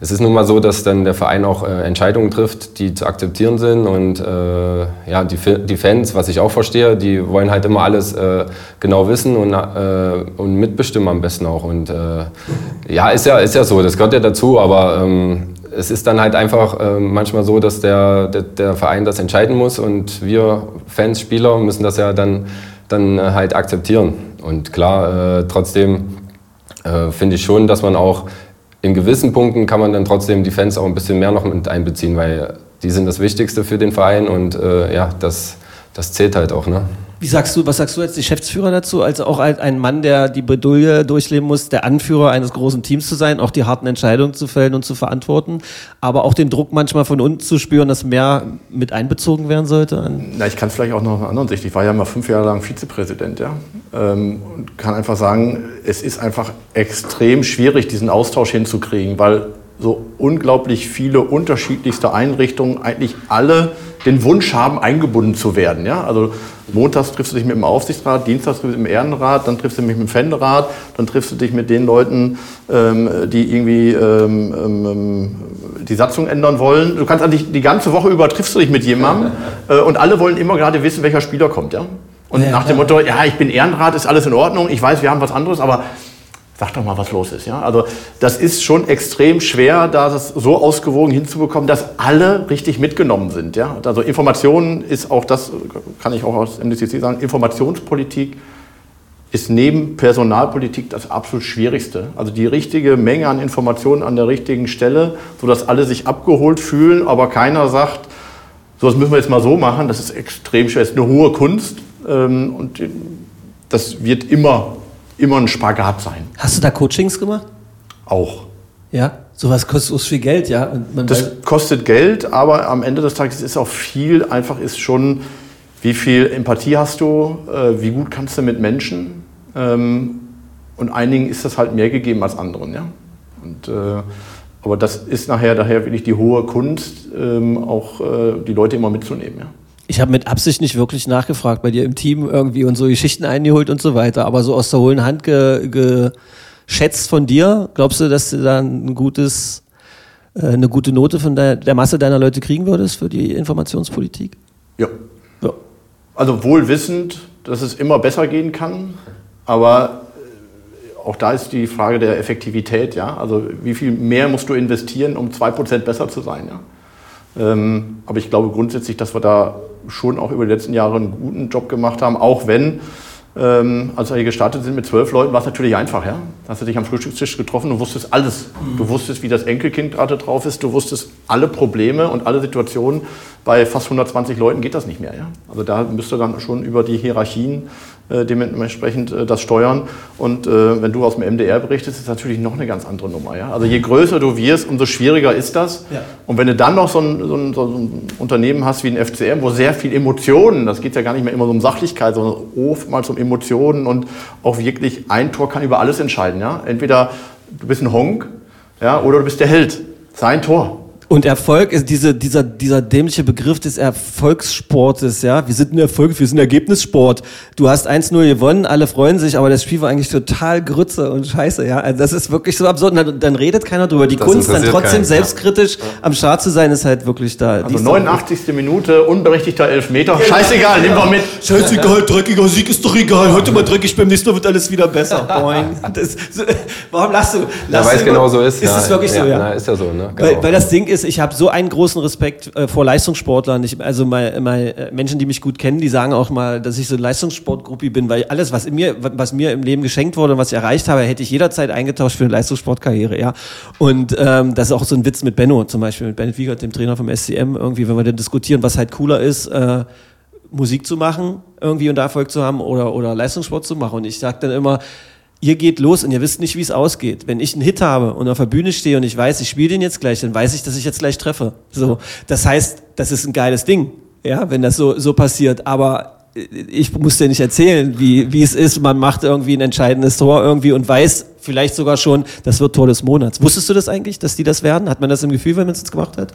es ist nun mal so, dass dann der Verein auch äh, Entscheidungen trifft, die zu akzeptieren sind. Und äh, ja, die, die, Fans, was ich auch verstehe, die wollen halt immer alles äh, genau wissen und, äh, und mitbestimmen am besten auch. Und ja, ist ja, ist ja so, das gehört ja dazu, aber ähm, es ist dann halt einfach äh, manchmal so, dass der, der, der, Verein das entscheiden muss und wir Fans, Spieler müssen das ja dann, dann halt akzeptieren. Und klar, trotzdem finde ich schon, dass man auch in gewissen Punkten kann man dann trotzdem die Fans auch ein bisschen mehr noch mit einbeziehen, weil die sind das Wichtigste für den Verein und äh, ja, das, das zählt halt auch. Ne? Wie sagst du, was sagst du als Geschäftsführer dazu, als auch ein Mann, der die Bredouille durchleben muss, der Anführer eines großen Teams zu sein, auch die harten Entscheidungen zu fällen und zu verantworten, aber auch den Druck manchmal von unten zu spüren, dass mehr mit einbezogen werden sollte? Na, ich kann es vielleicht auch noch aus einer anderen Sicht. Ich war ja mal fünf Jahre lang Vizepräsident, ja, ähm, und kann einfach sagen, es ist einfach extrem schwierig, diesen Austausch hinzukriegen, weil so unglaublich viele unterschiedlichste Einrichtungen eigentlich alle den Wunsch haben, eingebunden zu werden. Ja? Also montags triffst du dich mit dem Aufsichtsrat, dienstags triffst du dich mit dem Ehrenrat, dann triffst du dich mit dem Fänderat, dann triffst du dich mit den Leuten, ähm, die irgendwie ähm, ähm, die Satzung ändern wollen. Du kannst eigentlich die ganze Woche über triffst du dich mit jemandem äh, und alle wollen immer gerade wissen, welcher Spieler kommt. Ja? Und ja, nach dem Motto, ja, ich bin Ehrenrat, ist alles in Ordnung, ich weiß, wir haben was anderes, aber Sag doch mal, was los ist. Ja? Also das ist schon extrem schwer, da das so ausgewogen hinzubekommen, dass alle richtig mitgenommen sind. Ja? Also Informationen ist auch das, kann ich auch aus MDCC sagen, Informationspolitik ist neben Personalpolitik das absolut Schwierigste. Also die richtige Menge an Informationen an der richtigen Stelle, sodass alle sich abgeholt fühlen, aber keiner sagt, so das müssen wir jetzt mal so machen, das ist extrem schwer, das ist eine hohe Kunst ähm, und das wird immer immer ein Spagat sein. Hast du da Coachings gemacht? Auch. Ja, sowas kostet so viel Geld, ja. das kostet Geld, aber am Ende des Tages ist auch viel, einfach ist schon, wie viel Empathie hast du, äh, wie gut kannst du mit Menschen. Ähm, und einigen ist das halt mehr gegeben als anderen, ja. Und, äh, aber das ist nachher daher wirklich die hohe Kunst, ähm, auch äh, die Leute immer mitzunehmen, ja. Ich habe mit Absicht nicht wirklich nachgefragt bei dir im Team irgendwie und so Geschichten eingeholt und so weiter, aber so aus der hohlen Hand ge, geschätzt von dir, glaubst du, dass du da ein gutes, äh, eine gute Note von der, der Masse deiner Leute kriegen würdest für die Informationspolitik? Ja. ja. Also wohl wissend, dass es immer besser gehen kann, aber äh, auch da ist die Frage der Effektivität, ja. Also wie viel mehr musst du investieren, um 2% besser zu sein, ja. Ähm, aber ich glaube grundsätzlich, dass wir da schon auch über die letzten Jahre einen guten Job gemacht haben, auch wenn, ähm, als wir hier gestartet sind mit zwölf Leuten, war es natürlich einfach. Ja? Hast du dich am Frühstückstisch getroffen, du wusstest alles. Du wusstest, wie das Enkelkind gerade drauf ist, du wusstest alle Probleme und alle Situationen. Bei fast 120 Leuten geht das nicht mehr. Ja? Also da müsste dann schon über die Hierarchien äh, dementsprechend äh, das steuern. Und äh, wenn du aus dem MDR berichtest, ist natürlich noch eine ganz andere Nummer. Ja? Also je größer du wirst, umso schwieriger ist das. Ja. Und wenn du dann noch so ein, so, ein, so ein, Unternehmen hast wie ein FCM, wo sehr viel Emotionen, das geht ja gar nicht mehr immer so um Sachlichkeit, sondern oftmals um Emotionen und auch wirklich ein Tor kann über alles entscheiden. Ja? Entweder du bist ein Honk ja, oder du bist der Held. Sein Tor. Und Erfolg ist diese, dieser, dieser dämliche Begriff des Erfolgssportes, ja. Wir sind ein Erfolg, wir sind Ergebnissport. Du hast 1-0 gewonnen, alle freuen sich, aber das Spiel war eigentlich total Grütze und scheiße, ja. Also das ist wirklich so absurd. Dann, dann redet keiner drüber. Die das Kunst, dann trotzdem keinen. selbstkritisch ja. am Start zu sein, ist halt wirklich da. Also 89. Minute, unberechtigter Elfmeter. Genau. Scheißegal, nehmen wir mit. Scheißegal, dreckiger Sieg ist doch egal. Heute mal dreckig, beim nächsten Mal wird alles wieder besser. Boing. Das, warum lachst du? Lass ja, weil es genau so ist. Ist es wirklich so, ja? Na, ist ja so, ne? Genau. Weil, weil das Ding ist, ich habe so einen großen Respekt äh, vor Leistungssportlern. Ich, also mal, mal äh, Menschen, die mich gut kennen, die sagen auch mal, dass ich so ein Leistungssportgruppi bin, weil alles, was mir, was mir im Leben geschenkt wurde und was ich erreicht habe, hätte ich jederzeit eingetauscht für eine Leistungssportkarriere, ja. Und ähm, das ist auch so ein Witz mit Benno, zum Beispiel mit Bennett Wiegert, dem Trainer vom SCM, irgendwie, wenn wir dann diskutieren, was halt cooler ist, äh, Musik zu machen, irgendwie und Erfolg zu haben oder, oder Leistungssport zu machen. Und ich sage dann immer, ihr geht los und ihr wisst nicht, wie es ausgeht. Wenn ich einen Hit habe und auf der Bühne stehe und ich weiß, ich spiele den jetzt gleich, dann weiß ich, dass ich jetzt gleich treffe. So, das heißt, das ist ein geiles Ding, ja, wenn das so so passiert. Aber ich muss dir nicht erzählen, wie wie es ist. Man macht irgendwie ein entscheidendes Tor irgendwie und weiß vielleicht sogar schon, das wird Tor des Monats. Wusstest du das eigentlich, dass die das werden? Hat man das im Gefühl, wenn man es jetzt gemacht hat?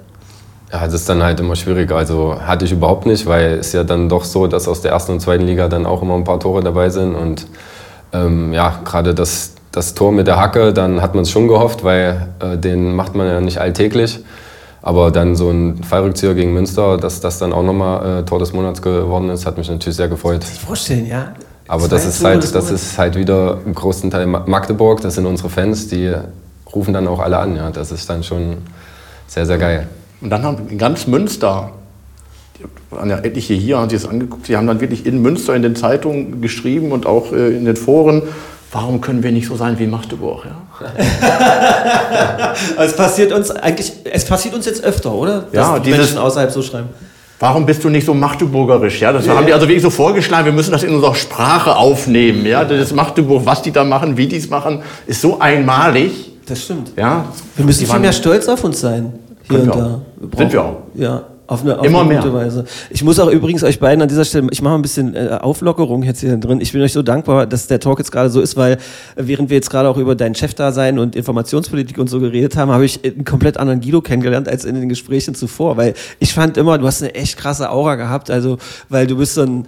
Ja, das ist dann halt immer schwierig. Also hatte ich überhaupt nicht, weil es ja dann doch so, dass aus der ersten und zweiten Liga dann auch immer ein paar Tore dabei sind. Und ähm, ja, gerade das, das Tor mit der Hacke, dann hat man es schon gehofft, weil äh, den macht man ja nicht alltäglich. Aber dann so ein Fallrückzieher gegen Münster, dass das dann auch nochmal äh, Tor des Monats geworden ist, hat mich natürlich sehr gefreut. Vorstellen, ja. Aber das ist halt, das ist halt wieder im großen Teil Ma- Magdeburg, das sind unsere Fans, die rufen dann auch alle an. Ja, das ist dann schon sehr, sehr geil. Und dann haben ganz Münster, die waren ja etliche hier, haben sich das angeguckt, die haben dann wirklich in Münster in den Zeitungen geschrieben und auch äh, in den Foren, warum können wir nicht so sein wie Magdeburg? Ja? Es passiert uns eigentlich, es passiert uns jetzt öfter, oder? Ja, Dass die dieses- Menschen außerhalb so schreiben. Warum bist du nicht so magdeburgerisch? Ja, das haben die also wirklich so vorgeschlagen, wir müssen das in unserer Sprache aufnehmen. Ja, das Magdeburg, was die da machen, wie die es machen, ist so einmalig. Das stimmt. Ja, Wir müssen Die viel mehr stolz auf uns sein. Hier und wir da. auch. Sind wir auch. Ja. Auf eine, auf Immer eine mehr. gute Weise. Ich muss auch übrigens euch beiden an dieser Stelle, ich mache ein bisschen äh, Auflockerung jetzt hier drin. Ich bin euch so dankbar, dass der Talk jetzt gerade so ist, weil äh, während wir jetzt gerade auch über dein Chefdasein und Informationspolitik und so geredet haben, habe ich einen komplett anderen Guido kennengelernt als in den Gesprächen zuvor, weil ich fand immer, du hast eine echt krasse Aura gehabt, also weil du bist so ein äh,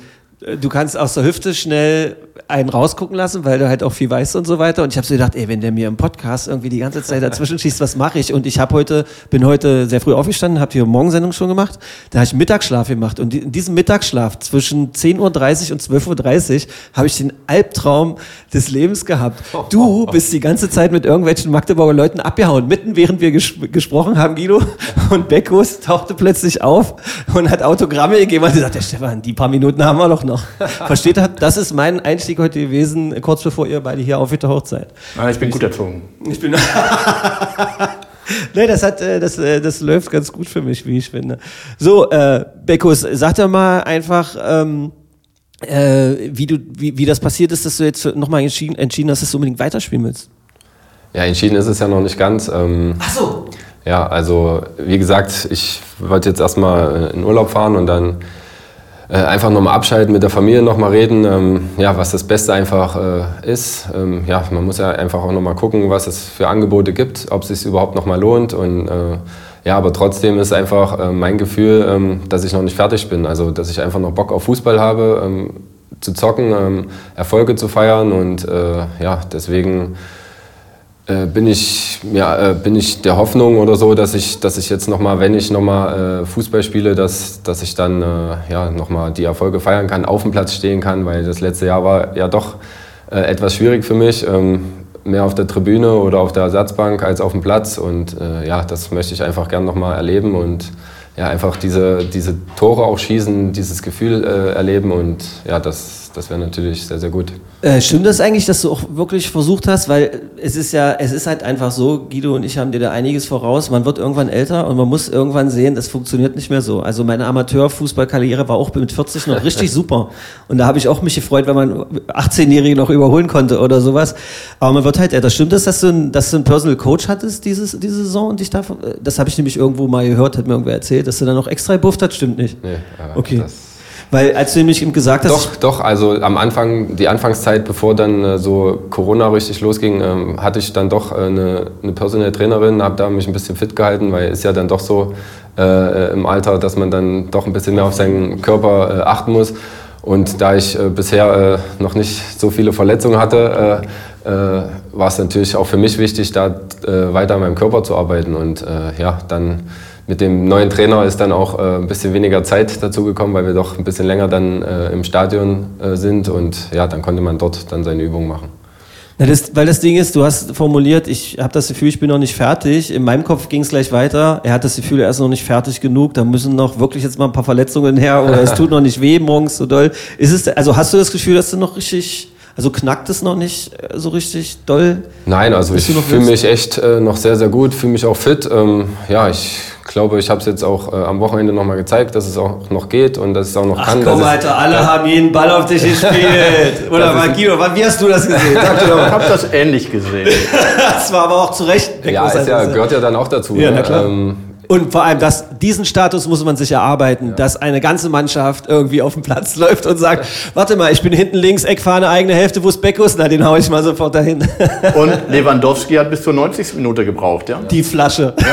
Du kannst aus der Hüfte schnell einen rausgucken lassen, weil du halt auch viel weißt und so weiter. Und ich habe so gedacht, ey, wenn der mir im Podcast irgendwie die ganze Zeit dazwischen schießt, was mache ich? Und ich habe heute, bin heute sehr früh aufgestanden, habe die Morgensendung schon gemacht. Da habe ich Mittagsschlaf gemacht. Und in diesem Mittagsschlaf zwischen 10.30 Uhr und 12.30 Uhr habe ich den Albtraum des Lebens gehabt. Du bist die ganze Zeit mit irgendwelchen Magdeburger Leuten abgehauen. Mitten während wir ges gesprochen haben, Guido. Und Beckus tauchte plötzlich auf und hat Autogramme gegeben und gesagt, der Stefan, die paar Minuten haben wir doch noch. Versteht ihr? Das ist mein Einstieg heute gewesen, kurz bevor ihr beide hier aufgetaucht seid. Ah, ich bin gut erzogen. Ich bin. nee, das hat, äh, das, äh, das läuft ganz gut für mich, wie ich finde. So, äh, Beckus, sag doch mal einfach, ähm, äh, wie du, wie, wie das passiert ist, dass du jetzt nochmal entschieden, entschieden hast, dass du unbedingt weiterspielen willst. Ja, entschieden ist es ja noch nicht ganz. Ähm, Ach so. Ja, also wie gesagt, ich wollte jetzt erstmal in Urlaub fahren und dann äh, einfach nochmal abschalten, mit der Familie nochmal reden, ähm, ja, was das Beste einfach äh, ist. Ähm, ja, man muss ja einfach auch nochmal gucken, was es für Angebote gibt, ob es sich überhaupt nochmal lohnt. Und äh, ja, aber trotzdem ist einfach äh, mein Gefühl, ähm, dass ich noch nicht fertig bin. Also, dass ich einfach noch Bock auf Fußball habe, ähm, zu zocken, ähm, Erfolge zu feiern und äh, ja, deswegen bin ich, ja, äh, bin ich der Hoffnung oder so, dass ich, dass ich jetzt nochmal, wenn ich nochmal äh, Fußball spiele, dass, dass ich dann äh, ja, nochmal die Erfolge feiern kann, auf dem Platz stehen kann, weil das letzte Jahr war ja doch äh, etwas schwierig für mich. Ähm, mehr auf der Tribüne oder auf der Ersatzbank als auf dem Platz. Und äh, ja, das möchte ich einfach gern nochmal erleben und ja, einfach diese, diese Tore auch schießen, dieses Gefühl äh, erleben. Und ja, das, das wäre natürlich sehr, sehr gut. Äh, stimmt das eigentlich, dass du auch wirklich versucht hast, weil es ist ja, es ist halt einfach so, Guido und ich haben dir da einiges voraus, man wird irgendwann älter und man muss irgendwann sehen, das funktioniert nicht mehr so. Also meine Amateurfußballkarriere war auch mit 40 noch richtig super und da habe ich auch mich gefreut, wenn man 18-Jährige noch überholen konnte oder sowas. Aber man wird halt älter. Stimmt das, dass du, ein, dass du einen Personal Coach hattest dieses, diese Saison und dich da, das habe ich nämlich irgendwo mal gehört, hat mir irgendwer erzählt, dass du dann noch extra gebufft hast, stimmt nicht. Nee, äh, Okay. das- Weil als du nämlich eben gesagt hast, Doch, doch, also am Anfang, die Anfangszeit, bevor dann äh, so Corona richtig losging, ähm, hatte ich dann doch äh, eine, eine personelle Trainerin, habe da mich ein bisschen fit gehalten, weil es ja dann doch so äh, im Alter, dass man dann doch ein bisschen mehr auf seinen Körper äh, achten muss. Und da ich äh, bisher äh, noch nicht so viele Verletzungen hatte, äh, äh, war es natürlich auch für mich wichtig, da äh, weiter an meinem Körper zu arbeiten. Und äh, ja, dann mit dem neuen Trainer ist dann auch äh, ein bisschen weniger Zeit dazu gekommen, weil wir doch ein bisschen länger dann äh, im Stadion äh, sind und ja, dann konnte man dort dann seine Übungen machen. Na, das, weil das Ding ist, du hast formuliert, ich habe das Gefühl, ich bin noch nicht fertig. In meinem Kopf ging es gleich weiter. Er hat das Gefühl, er ist noch nicht fertig genug. Da müssen noch wirklich jetzt mal ein paar Verletzungen her oder es tut noch nicht weh morgens so doll. Ist es, also hast du das Gefühl, dass du noch richtig, also knackt es noch nicht äh, so richtig doll? Nein, also ich fühle mich echt äh, noch sehr, sehr gut, fühle mich auch fit. Ähm, ja, ich glaube, ich habe es jetzt auch äh, am Wochenende nochmal gezeigt, dass es auch noch geht und dass es auch noch Ach kann. komm, dass es- Alter, alle haben jeden Ball auf dich gespielt. Oder mal Guido, wie hast du das gesehen? Sag doch Ich habe das ähnlich gesehen. Das war aber auch zu Recht. Ja, ist ja, gehört ja dann auch dazu. Ja, ne? na klar. Ähm, Und vor allem, das, diesen Status muss man sich erarbeiten, dass eine ganze Mannschaft irgendwie auf dem Platz läuft und sagt, warte mal, ich bin hinten links, Eckfahne, eigene Hälfte, wo ist Beckus? Na, den hau ich mal sofort dahin. Und Lewandowski hat bis zur 90. Minute gebraucht, ja? Die Flasche.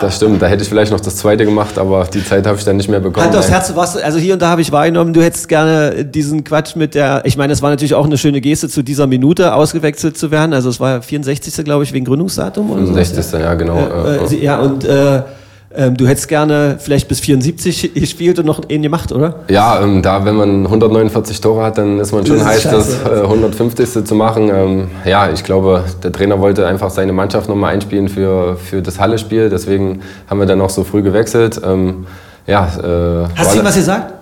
Das stimmt, da hätte ich vielleicht noch das zweite gemacht, aber die Zeit habe ich dann nicht mehr bekommen. Hand aufs Nein. Herz, warst, also hier und da habe ich wahrgenommen, du hättest gerne diesen Quatsch mit der, ich meine, es war natürlich auch eine schöne Geste, zu dieser Minute ausgewechselt zu werden. Also es war 64. glaube ich, wegen Gründungsdatum oder so. 60. Ja, genau. Äh, äh, ja, und äh, ähm, du hättest gerne vielleicht bis 74 gespielt und noch einen gemacht, oder? Ja, ähm, da, wenn man 149 Tore hat, dann ist man schon Das heiß, das äh, 150. zu machen. Ähm, ja, ich glaube, der Trainer wollte einfach seine Mannschaft nochmal einspielen für, für das Halle-Spiel. Deswegen haben wir dann auch so früh gewechselt. Ähm, ja, äh, Hast du ihm was gesagt?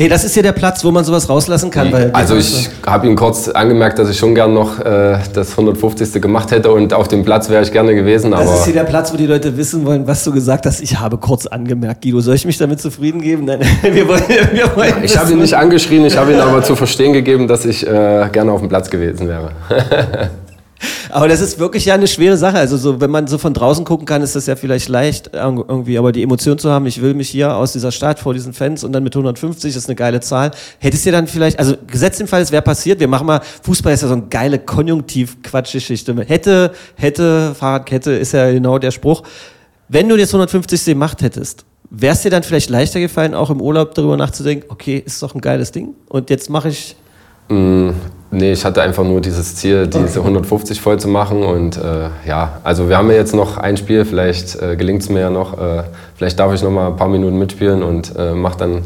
Ey, das ist ja der Platz, wo man sowas rauslassen kann. Weil also ich habe ihm kurz angemerkt, dass ich schon gern noch äh, das 150. gemacht hätte und auf dem Platz wäre ich gerne gewesen. Das ist hier der Platz, wo die Leute wissen wollen, was du gesagt hast. Ich habe kurz angemerkt, Guido. Soll ich mich damit zufrieden geben? Nein, wir wollen, wir wollen ich habe ihn nicht angeschrien, ich habe ihm aber zu verstehen gegeben, dass ich äh, gerne auf dem Platz gewesen wäre. Aber das ist wirklich ja eine schwere Sache. Also so, wenn man so von draußen gucken kann, ist das ja vielleicht leicht irg- irgendwie, aber die Emotion zu haben, ich will mich hier aus dieser Stadt vor diesen Fans und dann mit 150 ist eine geile Zahl. Hättest du dann vielleicht, also gesetzt im Fall, es wäre passiert, wir machen mal, Fußball ist ja so eine geile Konjunktiv-Quatschgeschichte. Hätte, hätte, Fahrradkette ist ja genau der Spruch. Wenn du jetzt 150 gemacht hättest, wäre es dir dann vielleicht leichter gefallen, auch im Urlaub darüber nachzudenken, okay, ist doch ein geiles Ding und jetzt mache ich Mm, Nee, ich hatte einfach nur dieses Ziel, diese 150 voll zu machen. Und äh, ja, also wir haben ja jetzt noch ein Spiel, vielleicht äh, gelingt es mir ja noch. Äh, vielleicht darf ich noch mal ein paar Minuten mitspielen und äh, mach dann.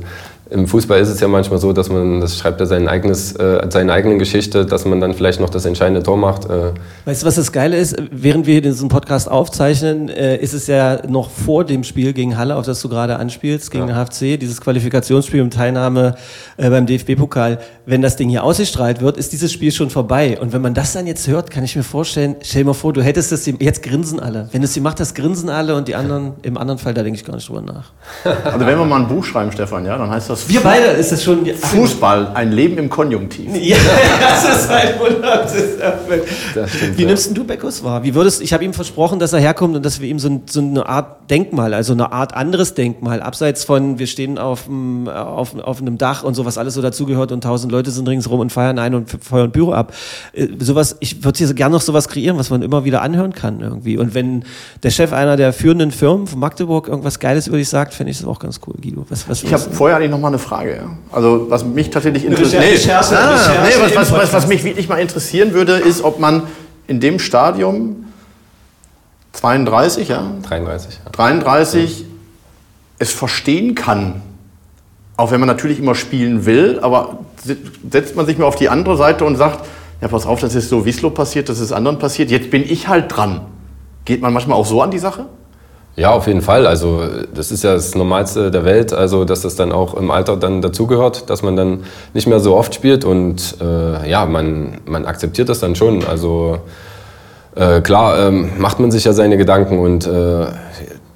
Im Fußball ist es ja manchmal so, dass man, das schreibt ja sein eigenes, äh, seine eigene Geschichte, dass man dann vielleicht noch das entscheidende Tor macht. Äh, Weißt du, was das Geile ist? Während wir diesen Podcast aufzeichnen, äh, ist es ja noch vor dem Spiel gegen Halle, auf das du gerade anspielst, gegen den HFC, dieses Qualifikationsspiel und Teilnahme äh, beim DFB-Pokal. Wenn das Ding hier ausgestrahlt wird, ist dieses Spiel schon vorbei. Und wenn man das dann jetzt hört, kann ich mir vorstellen, stell dir mal vor, du hättest das, jetzt grinsen alle. Wenn du es gemacht hast, grinsen alle und die anderen, im anderen Fall, da denke ich gar nicht drüber nach. Also wenn wir mal ein Buch schreiben, Stefan, ja, dann heißt das Wir beide, ist das schon... Fußball, ein Leben im Konjunktiv. Ja, das ist ein Wunder. Das ist perfekt. Das stimmt, Wie nimmst denn du Beckus wahr? Wie würdest, ich habe ihm versprochen, dass er herkommt und dass wir ihm so, ein, so eine Art Denkmal, also eine Art anderes Denkmal, abseits von, wir stehen auf, dem, auf, auf einem Dach und sowas alles so dazugehört und tausend Leute sind ringsrum und feiern ein und feuern Büro ab. Äh, Sowas, ich würde hier so gerne noch sowas kreieren, was man immer wieder anhören kann irgendwie. Und wenn der Chef einer der führenden Firmen von Magdeburg irgendwas Geiles über dich sagt, fände ich das auch ganz cool, Guido. Was, was Ich habe vorher eigentlich noch mal eine Frage. Ja? Also was mich tatsächlich interessiert, Recherche- ah, Recherche nee, was, was, was, was mich wirklich mal interessieren würde, ist, ob man in dem Stadium 32, ja, 33. Ja. 33 es verstehen kann, auch wenn man natürlich immer spielen will, aber se- setzt man sich mal auf die andere Seite und sagt, ja pass auf, das ist so Wieslo passiert, das ist anderen passiert, jetzt bin ich halt dran. Geht man manchmal auch so an die Sache? Ja, auf jeden Fall. Also das ist ja das Normalste der Welt, also dass das dann auch im Alter dann dazugehört, dass man dann nicht mehr so oft spielt und äh, ja, man, man akzeptiert das dann schon. Also äh, klar ähm, macht man sich ja seine Gedanken und äh,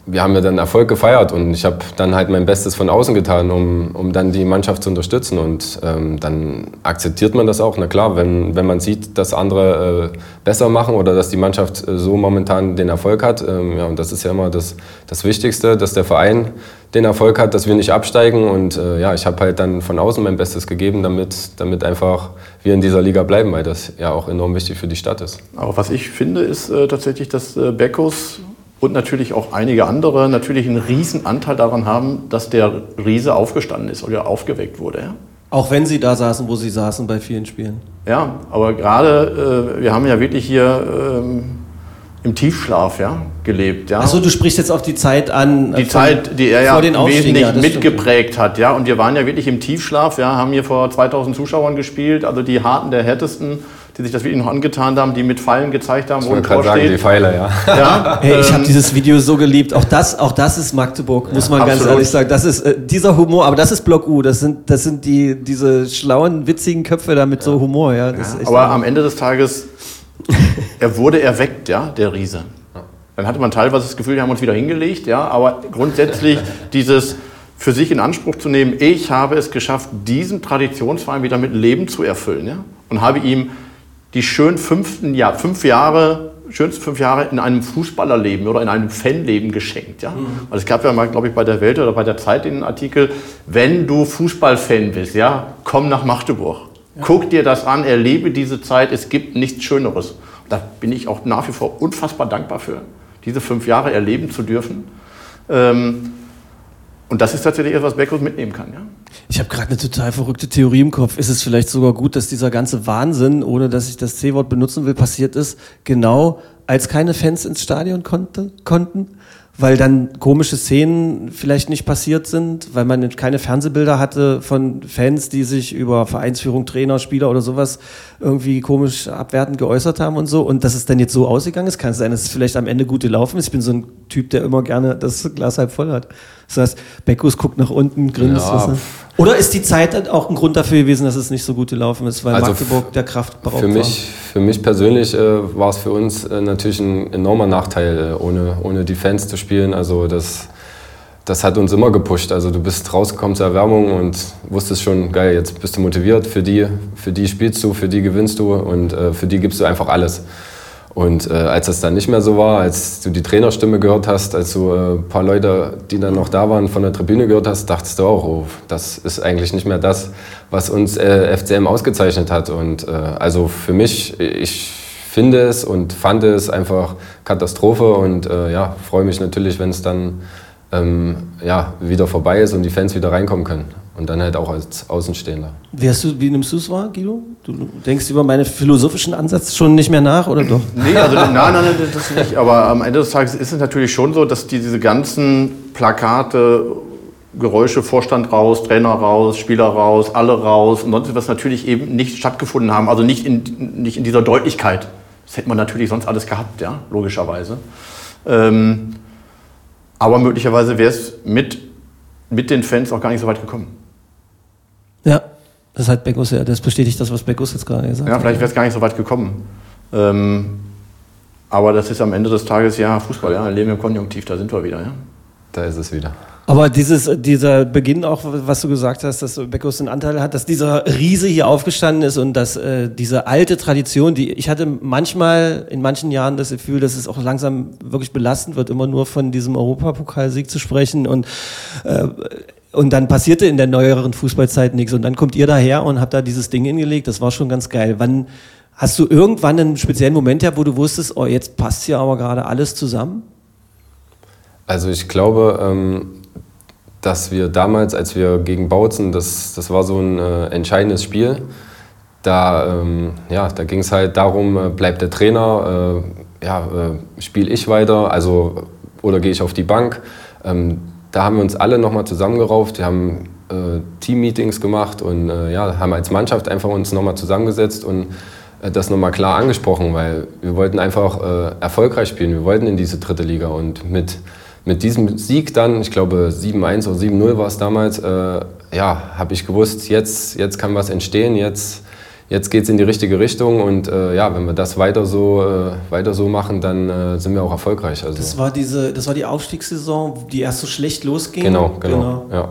wir haben ja dann Erfolg gefeiert und ich habe dann halt mein Bestes von außen getan, um, um dann die Mannschaft zu unterstützen und ähm, dann akzeptiert man das auch. Na klar, wenn, wenn man sieht, dass andere äh, besser machen oder dass die Mannschaft äh, so momentan den Erfolg hat, ähm, ja, und das ist ja immer das, das Wichtigste, dass der Verein den Erfolg hat, dass wir nicht absteigen und äh, ja, ich habe halt dann von außen mein Bestes gegeben, damit, damit einfach wir in dieser Liga bleiben, weil das ja auch enorm wichtig für die Stadt ist. Aber was ich finde, ist äh, tatsächlich, dass äh, Beckos und natürlich auch einige andere natürlich einen riesen Anteil daran haben, dass der Riese aufgestanden ist oder aufgeweckt wurde. Ja? Auch wenn sie da saßen, wo sie saßen bei vielen Spielen. Ja, aber gerade, äh, wir haben ja wirklich hier ähm, im Tiefschlaf ja, gelebt. Ja? Achso, du sprichst jetzt auf die Zeit an. die von- Zeit, die er ja wesentlich ja, stimmt. mitgeprägt hat. Ja? Und wir waren ja wirklich im Tiefschlaf, ja? haben hier vor 2000 Zuschauern gespielt, also die Harten der Härtesten, die sich das wirklich noch angetan haben, die mit Pfeilen gezeigt haben, Ich wo ein Tor sagen, die steht. Pfeiler, ja. Ja? Hey, ich habe ähm, dieses Video so geliebt. Auch das, auch das ist Magdeburg, muss man ganz absolut. ehrlich sagen. Das ist äh, dieser Humor, aber das ist Block U. Das sind, das sind die diese schlauen, witzigen Köpfe da mit so Humor. Ja, das Aber am Ende des Tages, er wurde erweckt, ja, der Riese. Dann hatte man teilweise das Gefühl, wir haben uns wieder hingelegt, ja, aber grundsätzlich dieses für sich in Anspruch zu nehmen, ich habe es geschafft, diesen Traditionsverein wieder mit Leben zu erfüllen, ja, und habe ihm die schönen fünften Jahr, fünf Jahre, schönsten fünf Jahre in einem Fußballerleben oder in einem Fanleben geschenkt, ja. Weil es gab ja mal, glaube ich, bei der Welt oder bei der Zeit den Artikel, wenn du Fußballfan bist, ja, komm nach Magdeburg. Guck dir das an, erlebe diese Zeit, es gibt nichts Schöneres. Da bin ich auch nach wie vor unfassbar dankbar für. diese fünf Jahre erleben zu dürfen. Ähm, und das ist tatsächlich etwas, was Beckus mitnehmen kann. Ja? Ich habe gerade eine total verrückte Theorie im Kopf. Ist es vielleicht sogar gut, dass dieser ganze Wahnsinn, ohne dass ich das C-Wort benutzen will, passiert ist, genau als keine Fans ins Stadion konnte, konnten? weil dann komische Szenen vielleicht nicht passiert sind, weil man keine Fernsehbilder hatte von Fans, die sich über Vereinsführung, Trainer, Spieler oder sowas irgendwie komisch abwertend geäußert haben und so. Und dass es dann jetzt so ausgegangen ist, kann es sein, dass es vielleicht am Ende gut gelaufen ist. Ich bin so ein Typ, der immer gerne das Glas halb voll hat. Das heißt, Beckus guckt nach unten, grinst. Ja, was, oder ist die Zeit auch ein Grund dafür gewesen, dass es nicht so gut gelaufen ist, weil Also Magdeburg der Kraft beraubt Für war? mich, für mich persönlich äh, war es für uns äh, natürlich ein enormer Nachteil, äh, ohne, ohne die Fans zu spielen. Also das, das hat uns immer gepusht. Also du bist rausgekommen zur Erwärmung und wusstest schon, geil, jetzt bist du motiviert, für die, für die spielst du, für die gewinnst du und äh, für die gibst du einfach alles. Und äh, als das dann nicht mehr so war, als du die Trainerstimme gehört hast, als du äh, ein paar Leute, die dann noch da waren, von der Tribüne gehört hast, dachtest du auch, oh, das ist eigentlich nicht mehr das, was uns äh, FCM ausgezeichnet hat. Und äh, also für mich, ich finde es und fand es einfach Katastrophe und äh, ja, freue mich natürlich, wenn es dann ähm, ja, wieder vorbei ist und die Fans wieder reinkommen können. Und dann halt auch als Außenstehender. Wie, hast du, wie nimmst du es wahr, Guido? Du denkst über meinen philosophischen Ansatz schon nicht mehr nach, oder doch? Nee, also nein, nein, nein, das nicht. Aber am Ende des Tages ist es natürlich schon so, dass die, diese ganzen Plakate, Geräusche, Vorstand raus, Trainer raus, Spieler raus, alle raus und sonst was natürlich eben nicht stattgefunden haben. Also nicht in, nicht in dieser Deutlichkeit. Das hätte man natürlich sonst alles gehabt, ja, logischerweise. Ähm, aber möglicherweise wäre es mit, mit den Fans auch gar nicht so weit gekommen. Ja, das hat Beckus ja, das bestätigt das, was Beckus jetzt gerade gesagt Ja, hat. vielleicht wäre es gar nicht so weit gekommen. Ähm, aber das ist am Ende des Tages ja Fußball, ja, Leben im Konjunktiv, da sind wir wieder, ja. Da ist es wieder. Aber dieses, dieser Beginn auch, was du gesagt hast, dass Beckus einen Anteil hat, dass dieser Riese hier aufgestanden ist und dass äh, diese alte Tradition, die ich hatte manchmal in manchen Jahren das Gefühl, dass es auch langsam wirklich belastend wird, immer nur von diesem Europapokalsieg zu sprechen und äh, und dann passierte in der neueren Fußballzeit nichts und dann kommt ihr daher und habt da dieses Ding hingelegt, das war schon ganz geil. Wann hast du irgendwann einen speziellen Moment gehabt, wo du wusstest, oh, jetzt passt hier aber gerade alles zusammen? Also ich glaube, ähm, dass wir damals, als wir gegen Bautzen, das, das war so ein äh, entscheidendes Spiel, da, ähm, ja, da ging es halt darum, äh, bleibt der Trainer, äh, ja, spiele ich weiter, also oder gehe ich auf die Bank. Da haben wir uns alle nochmal zusammengerauft, wir haben äh, Team-Meetings gemacht und äh, ja, haben als Mannschaft einfach uns nochmal zusammengesetzt und äh, das nochmal klar angesprochen, weil wir wollten einfach äh, erfolgreich spielen, wir wollten in diese dritte Liga und mit, mit diesem Sieg dann, ich glaube 7-1 oder 7-0 war es damals, äh, ja, habe ich gewusst, jetzt, jetzt kann was entstehen, jetzt, jetzt geht es in die richtige Richtung und äh, ja, wenn wir das weiter so, äh, weiter so machen, dann äh, sind wir auch erfolgreich. Also, Das war diese, das war die Aufstiegssaison, die erst so schlecht losging. genau, genau, Ja.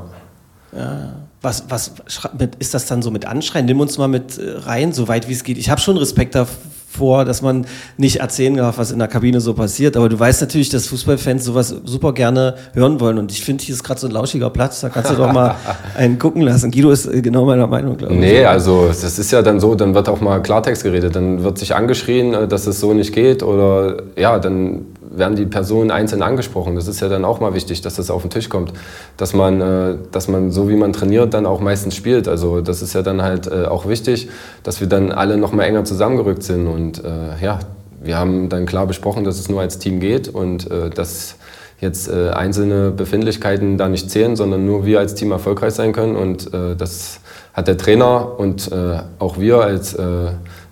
Was, was mit, ist das dann so mit Anschreien? Nimm uns mal mit äh, rein, so weit wie es geht. Ich habe schon Respekt davor, dass man nicht erzählen darf, was in der Kabine so passiert. Aber du weißt natürlich, dass Fußballfans sowas super gerne hören wollen. Und ich finde, hier ist gerade so ein lauschiger Platz. Da kannst du doch mal einen gucken lassen. Guido ist äh, genau meiner Meinung, glaube ich. Nee, also das ist ja dann so, dann wird auch mal Klartext geredet, dann wird sich angeschrien, äh, dass es so nicht geht oder ja, dann werden die Personen einzeln angesprochen. Das ist ja dann auch mal wichtig, dass das auf den Tisch kommt, dass man, äh, dass man so wie man trainiert, dann auch meistens spielt. Also das ist ja dann halt äh, auch wichtig, dass wir dann alle noch mal enger zusammengerückt sind und äh, ja, wir haben dann klar besprochen, dass es nur als Team geht und äh, dass jetzt äh, einzelne Befindlichkeiten da nicht zählen, sondern nur wir als Team erfolgreich sein können. Und das hat der Trainer und auch wir als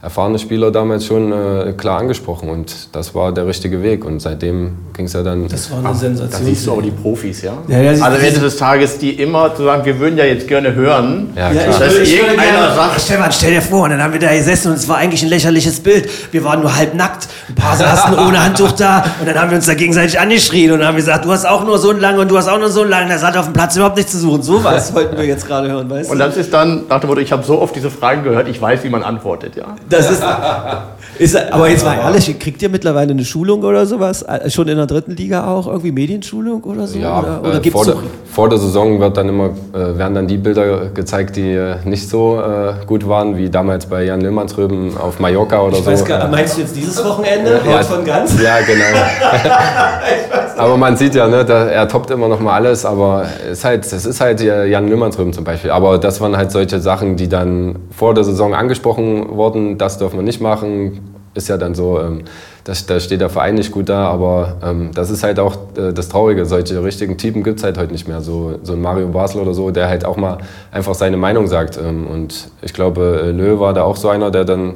erfahrene Spieler damals schon äh, klar angesprochen. Und das war der richtige Weg. Und seitdem ging es ja dann. Das war eine Da Sensation. siehst du aber die Profis, ja? Ja, ja, also am Ende des Tages, die immer zu sagen, wir würden ja jetzt gerne hören. Ja, Ja, klar. ich Dass würde, ich irgendeiner gerne, sagt- Stefan, stell dir vor, und dann haben wir da gesessen und es war eigentlich ein lächerliches Bild. Wir waren nur halb nackt, ein paar saßen ohne Handtuch da und dann haben wir uns da gegenseitig angeschrien und haben gesagt, du hast auch nur so einen langen und du hast auch nur so einen langen, das hat auf dem Platz überhaupt nichts zu suchen. So was wollten wir jetzt gerade hören, weißt Und du? das ist dann nach dem Motto, ich habe so oft diese Fragen gehört, ich weiß, wie man antwortet, ja? Das ist, ist, aber jetzt mal ehrlich, kriegt ihr mittlerweile eine Schulung oder sowas? Äh, Schon in der dritten Liga auch? Irgendwie Medienschulung oder so? Ja, oder oder äh, gibt's vor, der, so, vor der Saison wird dann immer, äh, werden dann die Bilder gezeigt, die äh, nicht so äh, gut waren, wie damals bei Jan Lillmannsröben auf Mallorca oder ich so. weiß gar meinst du jetzt dieses Wochenende? Ja, Haut von ganz? Ja, genau. aber man sieht ja, ne, da, er toppt immer noch mal alles, aber es ist halt, es ist halt äh, Jan Lillmannsröben zum Beispiel. Aber das waren halt solche Sachen, die dann vor der Saison angesprochen wurden, das dürfen wir nicht machen, ist ja dann so, ähm, das, da steht der Verein nicht gut da, aber ähm, das ist halt auch äh, das Traurige. Solche richtigen Typen gibt es halt heute nicht mehr. So, so ein Mario Basel oder so, der halt auch mal einfach seine Meinung sagt. Ähm, und ich glaube, äh, Löw war da auch so einer, der dann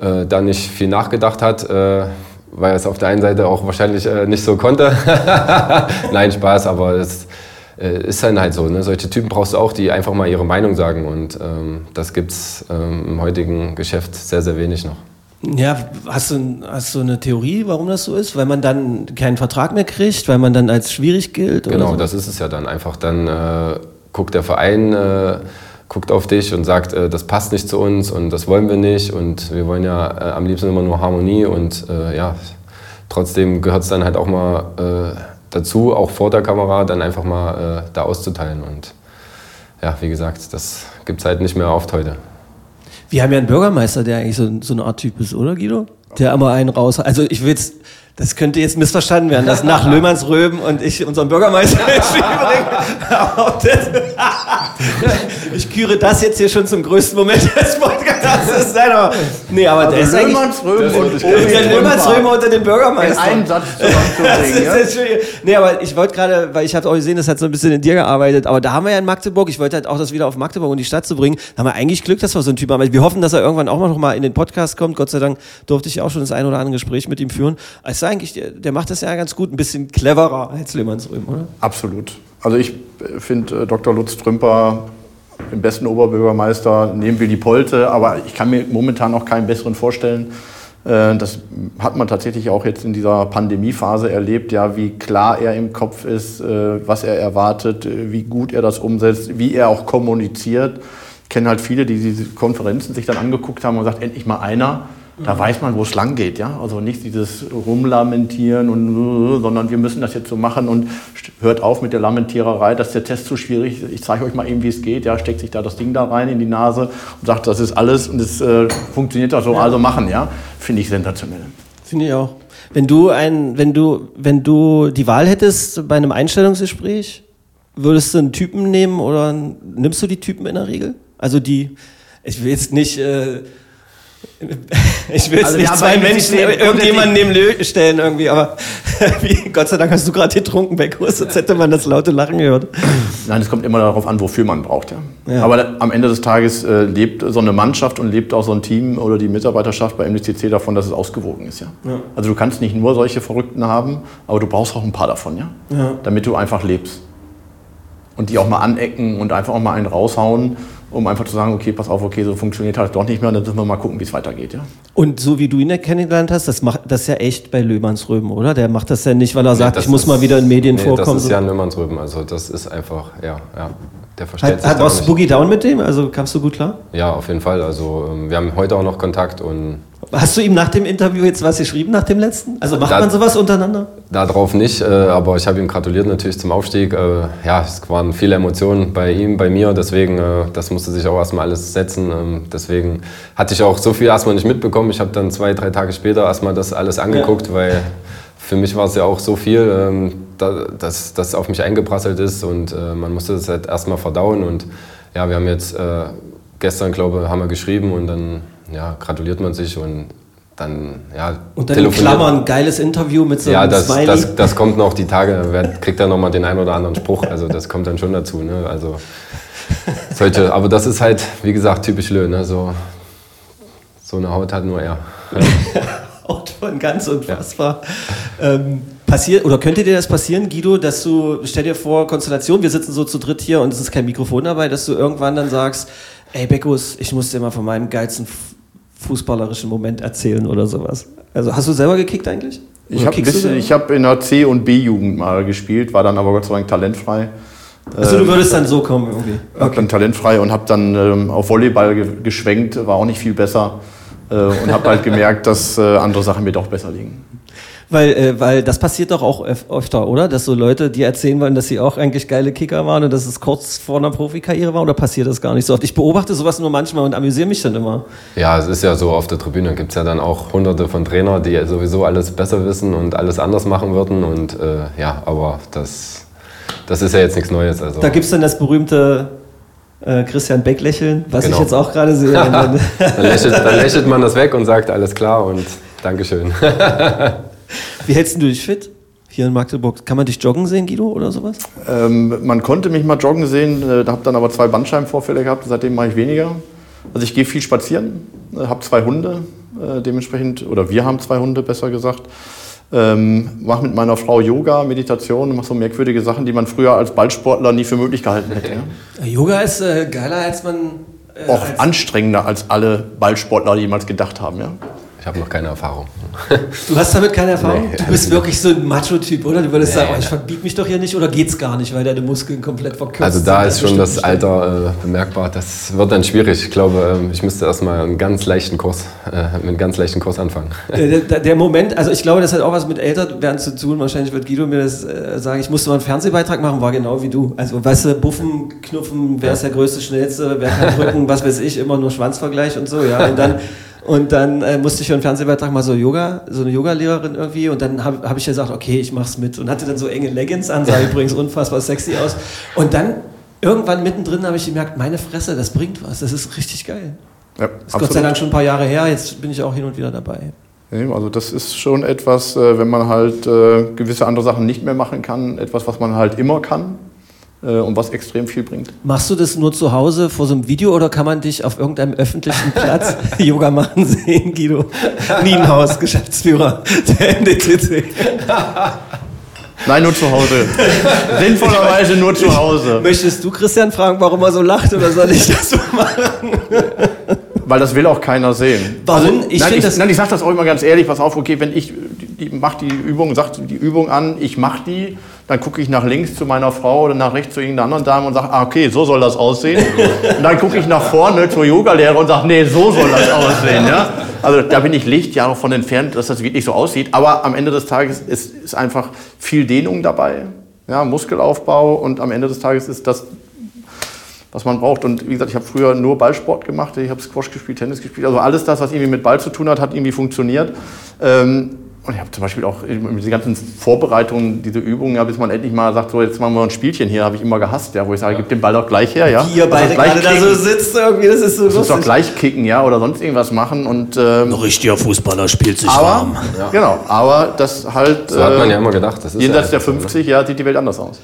äh, da nicht viel nachgedacht hat, äh, weil er es auf der einen Seite auch wahrscheinlich äh, nicht so konnte. Nein, Spaß, aber es äh, ist dann halt so. Ne? Solche Typen brauchst du auch, die einfach mal ihre Meinung sagen. Und ähm, das gibt es ähm, im heutigen Geschäft sehr, sehr wenig noch. Ja, hast du, hast du eine Theorie, warum das so ist? Weil man dann keinen Vertrag mehr kriegt, weil man dann als schwierig gilt? oder Genau, so? das ist es ja dann einfach. Dann äh, guckt der Verein, äh, guckt auf dich und sagt, äh, das passt nicht zu uns und das wollen wir nicht und wir wollen ja äh, am liebsten immer nur Harmonie und äh, ja, trotzdem gehört es dann halt auch mal dazu, auch vor der Kamera dann einfach mal da auszuteilen und ja, wie gesagt, das gibt es halt nicht mehr oft heute. Wir haben ja einen Bürgermeister, der eigentlich so, so eine Art Typ ist, oder Guido? Der immer einen raus. Also ich will jetzt, das könnte jetzt missverstanden werden, dass nach Löhmannsröben und ich unseren Bürgermeister ins Spiel das, ich küre das jetzt hier schon zum größten Moment des Podcasts. Nein, aber, nee, aber der ist eigentlich Löhmannsröben und der Löhmannsröben unter den in Bürgermeister. einen Satz Das zusammenzubringen. Nee, aber ich wollte gerade, weil ich habe auch gesehen, das hat so ein bisschen in dir gearbeitet, aber da haben wir ja in Magdeburg, ich wollte halt auch das wieder auf Magdeburg und die Stadt zu bringen, da haben wir eigentlich Glück, dass wir so einen Typ haben. Also Wir hoffen, dass er irgendwann auch mal noch mal in den Podcast kommt. Gott sei Dank durfte ich auch schon das ein oder andere Gespräch mit ihm führen. Also eigentlich, der, der macht das ja ganz gut, ein bisschen cleverer als Lehmannsröhm, oder? Absolut. Also ich finde äh, Dr. Lutz Trümper den besten Oberbürgermeister neben Willy Polte, aber ich kann mir momentan noch keinen besseren vorstellen. Äh, Das hat man tatsächlich auch jetzt in dieser Pandemiephase erlebt, ja, wie klar er im Kopf ist, äh, was er erwartet, wie gut er das umsetzt, wie er auch kommuniziert. Ich kenne halt viele, die diese Konferenzen sich dann angeguckt haben und sagt, endlich mal einer, da weiß man, wo es lang geht, ja. Also nicht dieses Rumlamentieren und, sondern wir müssen das jetzt so machen und hört auf mit der Lamentiererei, dass der Test zu schwierig ist. Ich zeige euch mal eben, wie es geht. Ja, steckt sich da das Ding da rein in die Nase und sagt, das ist alles und es äh, funktioniert das so, also machen, ja. Finde ich sensationell. Finde ich auch. Wenn du ein, wenn du, wenn du die Wahl hättest bei einem Einstellungsgespräch, würdest du einen Typen nehmen oder nimmst du die Typen in der Regel? Also die, ich will jetzt nicht, äh, ich will jetzt Also nicht zwei bei Menschen irgendjemanden neben Lö stellen irgendwie, aber wie, Gott sei Dank hast du gerade getrunken, Beck, sonst hätte man das laute Lachen gehört. Nein, es kommt immer darauf an, wofür man braucht. Ja. Ja. Aber am Ende des Tages äh, lebt so eine Mannschaft und lebt auch so ein Team oder die Mitarbeiterschaft bei MDCC davon, dass es ausgewogen ist. Ja. Also du kannst nicht nur solche Verrückten haben, aber du brauchst auch ein paar davon, ja? Ja. damit du einfach lebst. Und die auch mal anecken und einfach auch mal einen raushauen, um einfach zu sagen, okay, pass auf, okay, so funktioniert halt doch nicht mehr, dann müssen wir mal gucken, wie es weitergeht. Ja. Und so wie du ihn ja kennengelernt hast, das macht das ja echt bei Löhmannsröben, oder? Der macht das ja nicht, weil er sagt, das ich muss ist- mal wieder in Medien nee, vorkommen. Das ist so. Jan Lümmernsröben, also das ist einfach, ja, ja. Der versteht hat, sich hat, warst du. Boogie Down mit dem? Also kamst du gut klar? Ja, auf jeden Fall. Also ähm, wir haben heute auch noch Kontakt und Hast du ihm nach dem Interview jetzt was geschrieben, nach dem letzten? Also macht Da- man sowas untereinander? darauf nicht, äh, aber ich habe ihm gratuliert natürlich zum Aufstieg. Äh, ja, es waren viele Emotionen bei ihm, bei mir, deswegen, äh, das musste sich auch erstmal alles setzen. Ähm, deswegen hatte ich auch so viel erstmal nicht mitbekommen. Ich habe dann zwei, drei Tage später erstmal das alles angeguckt, weil für mich war es ja auch so viel, ähm, da, dass das auf mich eingeprasselt ist und man musste das halt erstmal verdauen. Und ja, wir haben jetzt gestern, glaube ich, haben wir geschrieben und dann ja, gratuliert man sich und dann ja, Und dann in Klammern, geiles Interview mit so ja, einem das, Smiley. das, das kommt noch die Tage. Wer kriegt dann nochmal den einen oder anderen Spruch. Also das kommt dann schon dazu. Ne? Also solche, aber das ist halt, wie gesagt, typisch Lö. Ne? So, so eine Haut hat nur er. Haut von ganz unfassbar. Ähm, passiert, oder könnte dir das passieren, Guido, dass du, stell dir vor, Konstellation, wir sitzen so zu dritt hier und es ist kein Mikrofon dabei, dass du irgendwann dann sagst, ey Beckus, ich muss dir mal von meinem geilsten fußballerischen Moment erzählen oder sowas. Also hast du selber gekickt eigentlich? Ich Oder habe kickst du selber? hab in der C- und B-Jugend mal gespielt, war dann aber Gott sei Dank talentfrei. Also du würdest dann so kommen irgendwie. Hab dann talentfrei und habe dann ähm, auf Volleyball ge geschwenkt, war auch nicht viel besser. Äh, und habe halt gemerkt, dass äh, andere Sachen mir doch besser liegen. Weil, äh, weil das passiert doch auch öf öfter, oder? Dass so Leute, die erzählen wollen, dass sie auch eigentlich geile Kicker waren und dass es kurz vor einer Profikarriere war, oder passiert das gar nicht so oft? Ich beobachte sowas nur manchmal und amüsiere mich dann immer. Ja, es ist ja so, auf der Tribüne gibt es ja dann auch hunderte von Trainer, die sowieso alles besser wissen und alles anders machen würden. Und äh, ja, aber das, das ist ja jetzt nichts Neues. Also. Da gibt es dann das berühmte äh, Christian Beck lächeln, was Genau. ich jetzt auch gerade sehe. dann, lächelt, dann lächelt man das weg und sagt alles klar und Dankeschön. Wie hältst du dich fit? Hier in Magdeburg. Kann man dich joggen sehen, Guido, oder sowas? Ähm, man konnte mich mal joggen sehen, äh, habe dann aber zwei Bandscheibenvorfälle gehabt, seitdem mache ich weniger. Also ich gehe viel spazieren, äh, habe zwei Hunde, äh, dementsprechend, oder wir haben zwei Hunde, besser gesagt. Ähm, mache mit meiner Frau Yoga, Meditation, mache so merkwürdige Sachen, die man früher als Ballsportler nie für möglich gehalten hätte. Ja? Yoga ist äh, geiler, als man. Äh, Auch als, anstrengender, als alle Ballsportler jemals gedacht haben. Ja? Ich habe noch keine Erfahrung. du hast damit keine Erfahrung? Nee, du bist wirklich so ein Macho-Typ, oder? Du würdest Nee, sagen, oh, ich nee. verbiet mich doch hier nicht, oder geht's gar nicht, weil deine Muskeln komplett verkürzt Also da ist schon das Alter äh, bemerkbar. Das wird dann schwierig. Ich glaube, ähm, ich müsste erstmal einen ganz leichten Kurs, äh, mit einem ganz leichten Kurs anfangen. Äh, Der, der Moment, also ich glaube, das hat auch was mit Älterwerden zu tun. Wahrscheinlich wird Guido mir das äh, sagen. Ich musste mal einen Fernsehbeitrag machen, war genau wie du. Also, weißt du, Buffen, Knuffen, wer ist der größte, schnellste, wer kann drücken, was weiß ich, immer nur Schwanzvergleich und so, ja. Und dann, und dann äh, musste ich für einen Fernsehbeitrag mal so Yoga, so eine Yoga-Lehrerin irgendwie. Und dann habe hab ich gesagt, okay, ich mach's mit. Und hatte dann so enge Leggings an, sah übrigens unfassbar sexy aus. Und dann irgendwann mittendrin habe ich gemerkt, meine Fresse, das bringt was. Das ist richtig geil. Ja, Das ist Gott sei Dank schon ein paar Jahre her, jetzt bin ich auch hin und wieder dabei. Also das ist schon etwas, äh, wenn man halt äh, gewisse andere Sachen nicht mehr machen kann, etwas, was man halt immer kann und was extrem viel bringt. Machst du das nur zu Hause vor so einem Video oder kann man dich auf irgendeinem öffentlichen Platz Yoga machen sehen, Guido? Nienhaus, Geschäftsführer der NDTC. Nein, nur zu Hause. Sinnvollerweise nur zu Hause. Möchtest du Christian fragen, warum er so lacht oder soll ich das so machen? Weil das will auch keiner sehen. Warum? Also, Ich nein, ich, das- nein, ich sage das auch immer ganz ehrlich, pass auf, okay, wenn ich die, die, mach die Übung, sagt die Übung an, ich mache die, dann gucke ich nach links zu meiner Frau oder nach rechts zu irgendeiner anderen Dame und sage, ah, okay, so soll das aussehen. und dann gucke ich nach vorne zur Yogalehrer und sage, nee, so soll das aussehen. Ja? Also da bin ich Lichtjahre von entfernt, dass das wirklich so aussieht. Aber am Ende des Tages ist, ist einfach viel Dehnung dabei, ja, Muskelaufbau und am Ende des Tages ist das was man braucht. Und wie gesagt, ich habe früher nur Ballsport gemacht, ich habe Squash gespielt, Tennis gespielt, also alles das, was irgendwie mit Ball zu tun hat, hat irgendwie funktioniert. Ähm, und ich habe zum Beispiel auch diese ganzen Vorbereitungen, diese Übungen, ja, bis man endlich mal sagt, so jetzt machen wir ein Spielchen hier, habe ich immer gehasst, ja, wo ich sage, gib den Ball doch gleich her, ja. Wie ihr beide gerade da so kicken. sitzt irgendwie, das ist so Lass uns doch lustig. gleich kicken, ja, oder sonst irgendwas machen und ähm, richtiger Fußballer spielt sich aber, genau, aber das halt So hat man ja äh, immer gedacht. Das ist jenseits ja der einfach so, ne? 50, ja, sieht die Welt anders aus.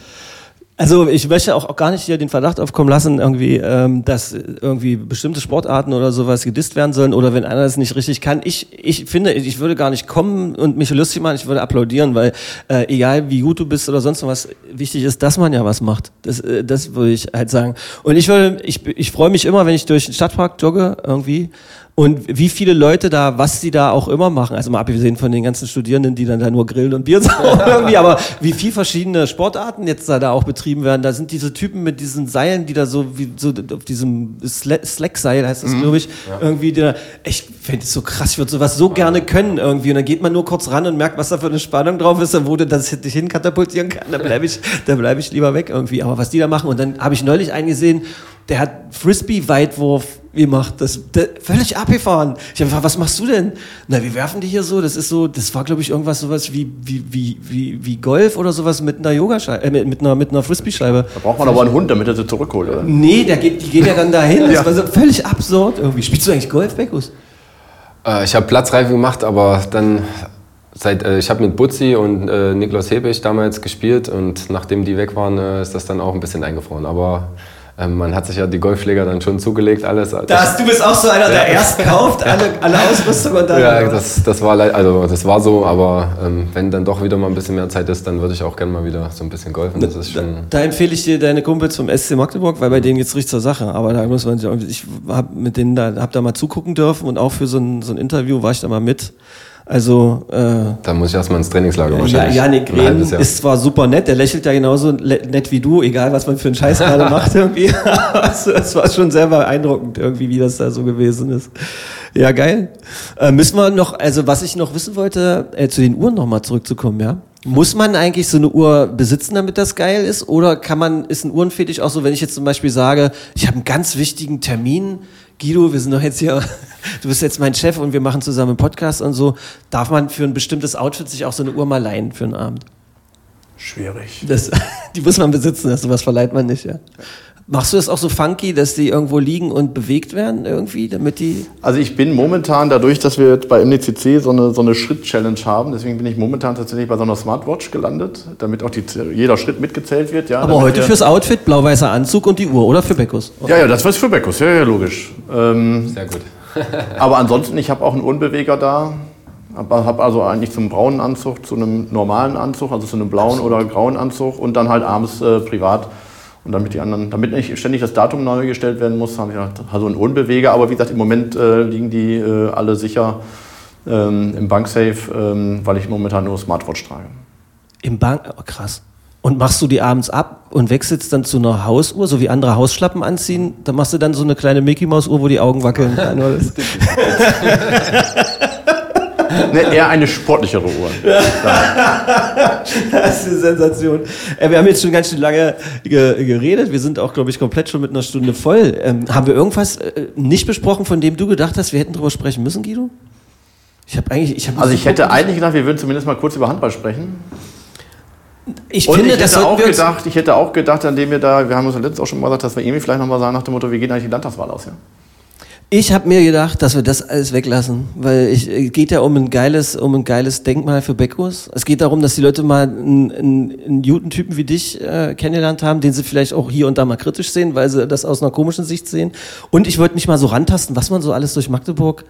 Also ich möchte auch, auch gar nicht hier den Verdacht aufkommen lassen, irgendwie, ähm, dass irgendwie bestimmte Sportarten oder sowas gedisst werden sollen oder wenn einer es nicht richtig kann. Ich, ich finde, ich würde gar nicht kommen und mich lustig machen, ich würde applaudieren, weil äh, egal wie gut du bist oder sonst was, wichtig ist, dass man ja was macht. Das, äh, das würde ich halt sagen. Und ich würde, ich, ich freue mich immer, wenn ich durch den Stadtpark jogge irgendwie und wie viele Leute da, was sie da auch immer machen, also mal abgesehen von den ganzen Studierenden, die dann da nur grillen und Bier saufen irgendwie, aber wie viel verschiedene Sportarten jetzt da, da auch betrieben werden. Da sind diese Typen mit diesen Seilen, die da so wie so auf diesem Sla- Slack-Seil heißt das, glaube ich, irgendwie, die da, ich finde es so krass, ich würde sowas so gerne können irgendwie. Und dann geht man nur kurz ran und merkt, was da für eine Spannung drauf ist, und wo du das dich hinkatapultieren kann, da bleibe ich, da bleibe ich lieber weg irgendwie. Aber was die da machen, und dann habe ich neulich einen gesehen, der hat Frisbee-Weitwurf gemacht. Das, das völlig abgefahren. Ich habe gefragt, was machst du denn? Na, wir werfen die hier so. Das ist so, das war, glaube ich, irgendwas sowas wie, wie, wie, wie, wie Golf oder sowas mit einer Yogascheibe, äh, mit, mit einer, mit einer Frisbee-Scheibe. Da braucht man aber einen Hund, damit er sie zurückholt, oder? Nee, der geht, die gehen ja dann dahin. Das Ja. war so völlig absurd irgendwie. Spielst du eigentlich Golf, Beckus? Äh, ich habe Platzreife gemacht, aber dann seit äh, ich habe mit Butzi und äh, Niklas Hebig damals gespielt und nachdem die weg waren, äh, ist das dann auch ein bisschen eingefroren. Aber man hat sich ja die Golfschläger dann schon zugelegt, alles. Das, du bist auch so einer, der erst kauft, alle, alle Ausrüstung und dann. ja, das, das war also das war so, aber ähm, wenn dann doch wieder mal ein bisschen mehr Zeit ist, dann würde ich auch gerne mal wieder so ein bisschen golfen. Das ist schon. Da empfehle ich dir deine Kumpels vom SC Magdeburg, weil bei denen geht's richtig zur Sache. Aber da muss man, ich habe mit denen da, hab da mal zugucken dürfen und auch für so ein, so ein Interview war ich da mal mit. Also äh, Da muss ich erstmal ins Trainingslager ja, wahrscheinlich. Janik Rehn ist zwar super nett, der lächelt ja genauso nett wie du, egal was man für einen Scheiß gerade macht irgendwie. Also, Es war schon sehr beeindruckend irgendwie, wie das da so gewesen ist. Ja, geil. Äh, müssen wir noch, also was ich noch wissen wollte, äh, zu den Uhren nochmal zurückzukommen, ja? Muss man eigentlich so eine Uhr besitzen, damit das geil ist? Oder kann man, ist ein Uhrenfetisch auch so, wenn ich jetzt zum Beispiel sage, ich habe einen ganz wichtigen Termin, Guido, wir sind doch jetzt hier, du bist jetzt mein Chef und wir machen zusammen einen Podcast und so, darf man für ein bestimmtes Outfit sich auch so eine Uhr mal leihen für einen Abend? Schwierig. Das, die muss man besitzen, das sowas verleiht man nicht, ja. Machst du das auch so funky, dass die irgendwo liegen und bewegt werden irgendwie, damit die. Also ich bin momentan, dadurch, dass wir jetzt bei MDCC so eine, so eine Schritt-Challenge haben, deswegen bin ich momentan tatsächlich bei so einer Smartwatch gelandet, damit auch die, jeder Schritt mitgezählt wird. Ja, Aber heute fürs Outfit, blau-weißer Anzug und die Uhr, oder für Beckus? Ja, ja, das war für Beckus, ja, ja, logisch. Ähm, Sehr gut. aber ansonsten, ich habe auch einen Uhrenbeweger da. Habe hab also eigentlich zum braunen Anzug, zu einem normalen Anzug, also zu einem blauen oder grauen Anzug und dann halt abends äh, privat. Und damit die anderen, damit nicht ständig das Datum neu gestellt werden muss, habe ich gedacht, also einen Uhrenbeweger. Aber wie gesagt, im Moment äh, liegen die äh, alle sicher ähm, im Banksafe, ähm, weil ich momentan nur Smartwatch trage. Im Bank, oh, krass. Und machst du die abends ab und wechselst dann zu einer Hausuhr, so wie andere Hausschlappen anziehen? Da machst du dann so eine kleine Mickey Maus Uhr, wo die Augen wackeln. Ne, eher eine sportlichere Uhr. Das ist eine Sensation. Äh, wir haben jetzt schon ganz schön lange ge geredet. Wir sind auch, glaube ich, komplett schon mit einer Stunde voll. Ähm, haben wir irgendwas äh, nicht besprochen, von dem du gedacht hast, wir hätten drüber sprechen müssen, Guido? Ich habe eigentlich, ich habe Also ich hätte eigentlich gedacht, wir würden zumindest mal kurz über Handball sprechen. ich Und finde, ich das hätte auch gedacht, ich hätte auch gedacht, an dem wir da, wir haben uns ja letztens auch schon mal gesagt, dass wir irgendwie vielleicht nochmal sagen nach dem Motto, wie geht eigentlich die Landtagswahl aus, ja? Ich habe mir gedacht, dass wir das alles weglassen, weil ich es geht ja um ein geiles, um ein geiles Denkmal für Beckus. Es geht darum, dass die Leute mal einen, einen, einen guten Typen wie dich äh, kennengelernt haben, den sie vielleicht auch hier und da mal kritisch sehen, weil sie das aus einer komischen Sicht sehen. Und ich wollte mich mal so rantasten, was man so alles durch Magdeburg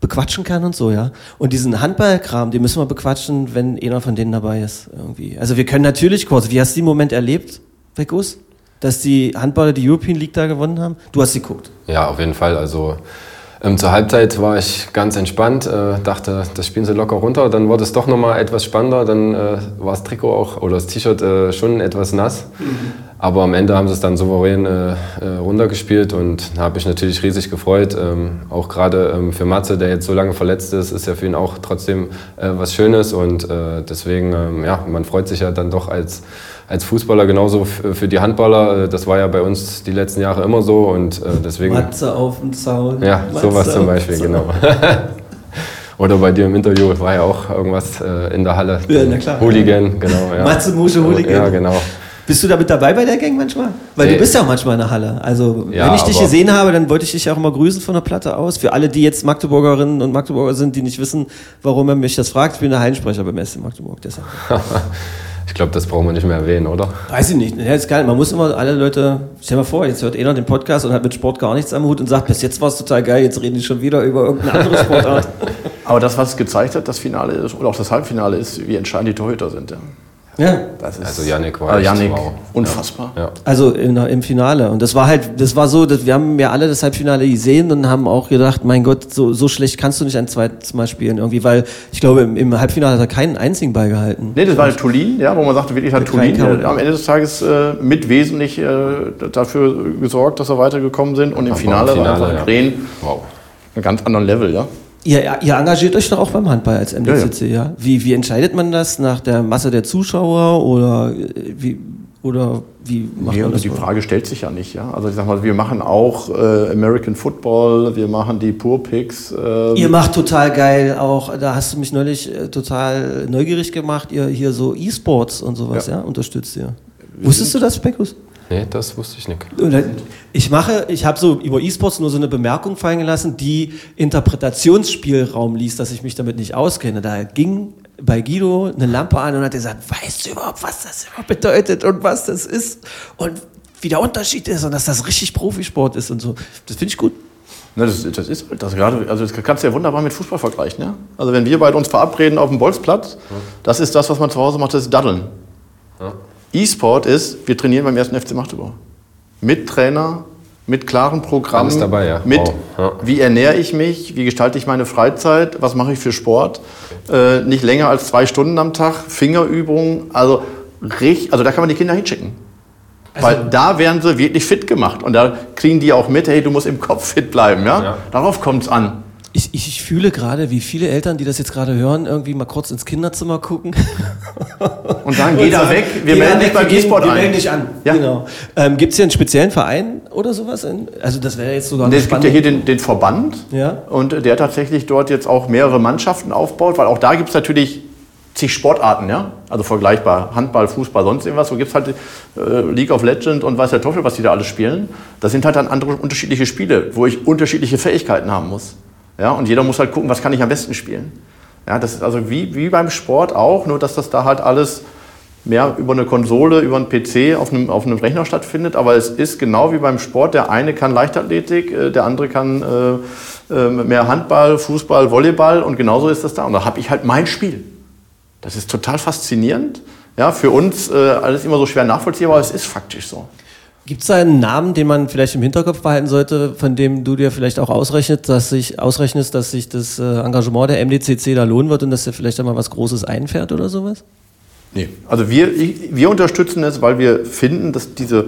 bequatschen kann und so, ja. Und diesen Handballkram, den müssen wir bequatschen, wenn einer von denen dabei ist, irgendwie. Also wir können natürlich kurz, wie hast du den Moment erlebt, Beckus? Dass die Handballer die European League da gewonnen haben? Du hast sie geguckt. Ja, auf jeden Fall. Also ähm, zur Halbzeit war ich ganz entspannt, äh, dachte, das spielen sie locker runter. Dann wurde es doch nochmal etwas spannender. Dann äh, war das Trikot auch oder das T-Shirt äh, schon etwas nass. Aber am Ende haben sie es dann souverän äh, äh, runtergespielt und da habe ich natürlich riesig gefreut. Ähm, auch gerade ähm, für Matze, der jetzt so lange verletzt ist, ist ja für ihn auch trotzdem äh, was Schönes. Und deswegen, ähm, ja, man freut sich ja dann doch als, als Fußballer genauso f- für die Handballer. Äh, Das war ja bei uns die letzten Jahre immer so und äh, deswegen. Matze auf dem Zaun. Ja, Matze sowas zum Beispiel, genau. Oder bei dir im Interview war ja auch irgendwas äh, in der Halle. Ja, na klar. Hooligan, genau. Ja. Matze Musche Hooligan. Ja, genau. Bist du da mit dabei bei der Gang manchmal? Weil Nee. du bist ja auch manchmal in der Halle. Also, Ja, wenn ich dich gesehen habe, dann wollte ich dich auch immer grüßen von der Platte aus. Für alle, die jetzt Magdeburgerinnen und Magdeburger sind, die nicht wissen, warum er mich das fragt, ich bin der Hallensprecher beim SC Magdeburg. Deshalb. Ich glaube, das brauchen wir nicht mehr erwähnen, oder? Weiß ich nicht. Ja, ist geil. Man muss immer alle Leute, stell dir mal vor, jetzt hört einer den Podcast und hat mit Sport gar nichts am Hut und sagt, bis jetzt war es total geil, jetzt reden die schon wieder über irgendeine andere Sportart. Aber das, was es gezeigt hat, das Finale ist, oder auch das Halbfinale ist, wie entscheidend die Torhüter sind. Ja. Ja. Das ist, Also Yannick war also echt Yannick, wow. unfassbar. Ja. Also im, im Finale. Und das war halt, das war so, dass wir haben ja alle das Halbfinale gesehen und haben auch gedacht, mein Gott, so, so schlecht kannst du nicht ein zweites Mal spielen irgendwie, weil ich glaube, im, im Halbfinale hat er keinen einzigen Ball gehalten. Nee, das war halt Tulin, ja, wo man sagte, wirklich hat Tulin äh, am Ende des Tages äh, mit wesentlich äh, dafür gesorgt, dass wir weitergekommen sind. Und im Finale, im Finale, war einfach ja. Krähen Wow. einen ganz anderen Level, ja. Ihr, ihr engagiert euch doch auch beim Handball als MDCC, ja? Wie, wie entscheidet man das? Nach der Masse der Zuschauer oder äh, wie, oder wie macht Nee, man also das? die Frage stellt sich ja nicht, ja. Also ich sag mal, wir machen auch äh, American Football, wir machen die Pur Picks. Äh, Ihr macht total geil auch, da hast du mich neulich äh, total neugierig gemacht, ihr hier so E-Sports und sowas, ja, Ja. unterstützt ihr. Wusstest du das, Beckus? Nee, das wusste ich nicht. Ich mache, ich habe so über E-Sports nur so eine Bemerkung fallen gelassen, die Interpretationsspielraum ließ, dass ich mich damit nicht auskenne. Da ging bei Guido eine Lampe an und hat gesagt, weißt du überhaupt, was das überhaupt bedeutet und was das ist und wie der Unterschied ist und dass das richtig Profisport ist und so. Das finde ich gut. Ne, das, das ist halt das gerade, also das kannst du ja wunderbar mit Fußball vergleichen, ja. Also wenn wir beide uns verabreden auf dem Bolzplatz, das ist das, was man zu Hause macht, das ist Daddeln. E-Sport ist, wir trainieren beim ersten FC Magdeburg. Mit Trainer, mit klaren Programmen, Alles dabei, ja. mit Wow, ja. wie ernähre ich mich, wie gestalte ich meine Freizeit, was mache ich für Sport, äh, nicht länger als zwei Stunden am Tag, Fingerübungen, also, richtig, also da kann man die Kinder hinschicken. Weil da werden sie wirklich fit gemacht und da kriegen die auch mit, hey, du musst im Kopf fit bleiben, ja? Ja. Darauf kommt es an. Ich, ich, ich fühle gerade, wie viele Eltern, die das jetzt gerade hören, irgendwie mal kurz ins Kinderzimmer gucken. Und sagen, geh da weg, wir melden dich wir gehen- E-Sport Wir melden dich an. Ja. Genau. Ähm, Gibt es hier einen speziellen Verein oder sowas? Also das wäre jetzt sogar eine Es gibt ja hier den, den Verband Ja. und der tatsächlich dort jetzt auch mehrere Mannschaften aufbaut, weil auch da gibt es natürlich zig Sportarten, ja? also vergleichbar, Handball, Fußball, sonst irgendwas, so gibt es halt äh, League of Legends und weiß der Teufel, was die da alles spielen. Das sind halt dann andere unterschiedliche Spiele, wo ich unterschiedliche Fähigkeiten haben muss. Ja? Und jeder muss halt gucken, was kann ich am besten spielen. Ja, das ist also wie, wie beim Sport auch, nur dass das da halt alles mehr über eine Konsole, über einen PC auf einem, auf einem Rechner stattfindet. Aber es ist genau wie beim Sport. Der eine kann Leichtathletik, äh, der andere kann äh, äh, mehr Handball, Fußball, Volleyball und genauso ist das da. Und da habe ich halt mein Spiel. Das ist total faszinierend. Ja, für uns äh, alles immer so schwer nachvollziehbar, aber es ist faktisch so. Gibt es da einen Namen, den man vielleicht im Hinterkopf behalten sollte, von dem du dir vielleicht auch ausrechnest, dass sich, ausrechnest, dass sich das äh, Engagement der MDCC da lohnen wird und dass dir vielleicht einmal was Großes einfährt oder sowas? Nee. Also wir, ich, wir unterstützen es, weil wir finden, dass diese,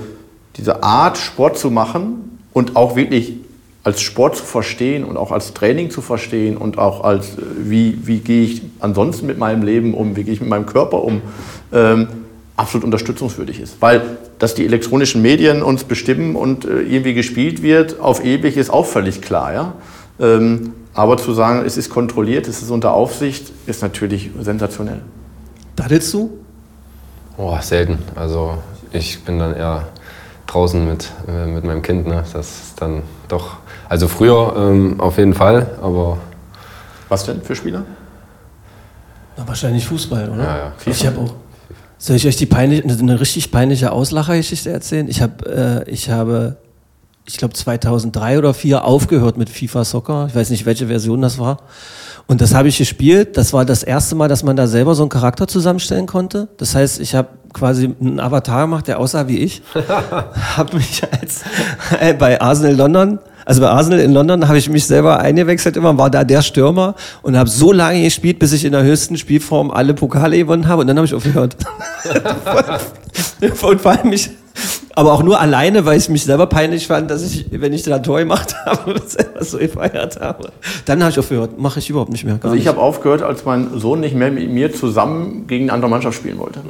diese Art, Sport zu machen und auch wirklich als Sport zu verstehen und auch als Training zu verstehen und auch als, äh, wie, wie gehe ich ansonsten mit meinem Leben um, wie gehe ich mit meinem Körper um, ähm, absolut unterstützungswürdig ist. Weil, dass die elektronischen Medien uns bestimmen und äh, irgendwie gespielt wird, auf ewig ist auch völlig klar. Ja? Ähm, aber zu sagen, es ist kontrolliert, es ist unter Aufsicht, ist natürlich sensationell. Daddelst du? Oh, selten. Also ich bin dann eher draußen mit, äh, mit meinem Kind. Ne? Das ist dann doch. Also früher ähm, auf jeden Fall, aber Was denn für Spieler? Na, wahrscheinlich Fußball, oder? Ja, ja, Ich habe auch. Soll ich euch die peinlich, eine richtig peinliche Auslachergeschichte erzählen? Ich habe, äh, ich habe, ich glaube 2003 oder 2004 aufgehört mit FIFA Soccer. Ich weiß nicht, welche Version das war. Und das habe ich gespielt. Das war das erste Mal, dass man da selber so einen Charakter zusammenstellen konnte. Das heißt, ich habe quasi einen Avatar gemacht, der aussah wie ich. habe mich als äh, bei Arsenal London also bei Arsenal in London habe ich mich selber eingewechselt, immer war da der Stürmer und habe so lange gespielt, bis ich in der höchsten Spielform alle Pokale gewonnen habe und dann habe ich aufgehört. und vor allem mich, aber auch nur alleine, weil ich mich selber peinlich fand, dass ich, wenn ich da ein Tor gemacht habe, selber so gefeiert habe. Dann habe ich aufgehört, mache ich überhaupt nicht mehr. Also ich habe aufgehört, als mein Sohn nicht mehr mit mir zusammen gegen eine andere Mannschaft spielen wollte.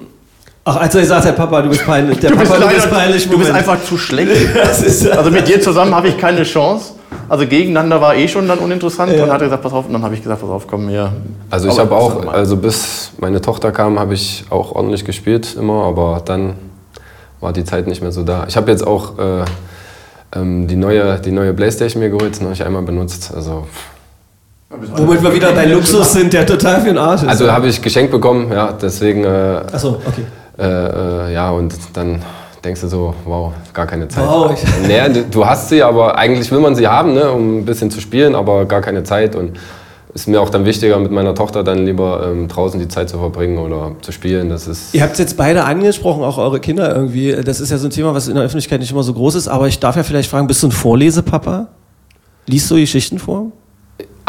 Ach, als er sagt, der Papa, du bist peinlich. Der Du bist, Papa, leider, du bist peinlich. du bist einfach zu schlecht. Also mit dir zusammen habe ich keine Chance. Also gegeneinander war eh schon dann uninteressant. Und dann hat er gesagt, pass auf. Und dann habe ich gesagt, pass auf, komm mir. Also ich habe auch, also bis meine Tochter kam, habe ich auch ordentlich gespielt immer, aber dann war die Zeit nicht mehr so da. Ich habe jetzt auch äh, ähm, die, neue, die neue Playstation mir geholt, die habe ich einmal benutzt. Also, Womit wir wieder bei Luxus sind, der total für den Arsch ist. also habe ich geschenkt bekommen, ja, deswegen, äh, Achso, okay. Äh, äh, ja, und dann denkst du so, wow, gar keine Zeit. Wow, ich- Naja, du- du hast sie, aber eigentlich will man sie haben, ne, um ein bisschen zu spielen, aber gar keine Zeit und ist mir auch dann wichtiger, mit meiner Tochter dann lieber ähm, draußen die Zeit zu verbringen oder zu spielen. Das ist Ihr habt es jetzt beide angesprochen, auch eure Kinder irgendwie. Das ist ja so ein Thema, was in der Öffentlichkeit nicht immer so groß ist. Aber ich darf ja vielleicht fragen, bist du ein Vorlesepapa? Liest du Geschichten vor?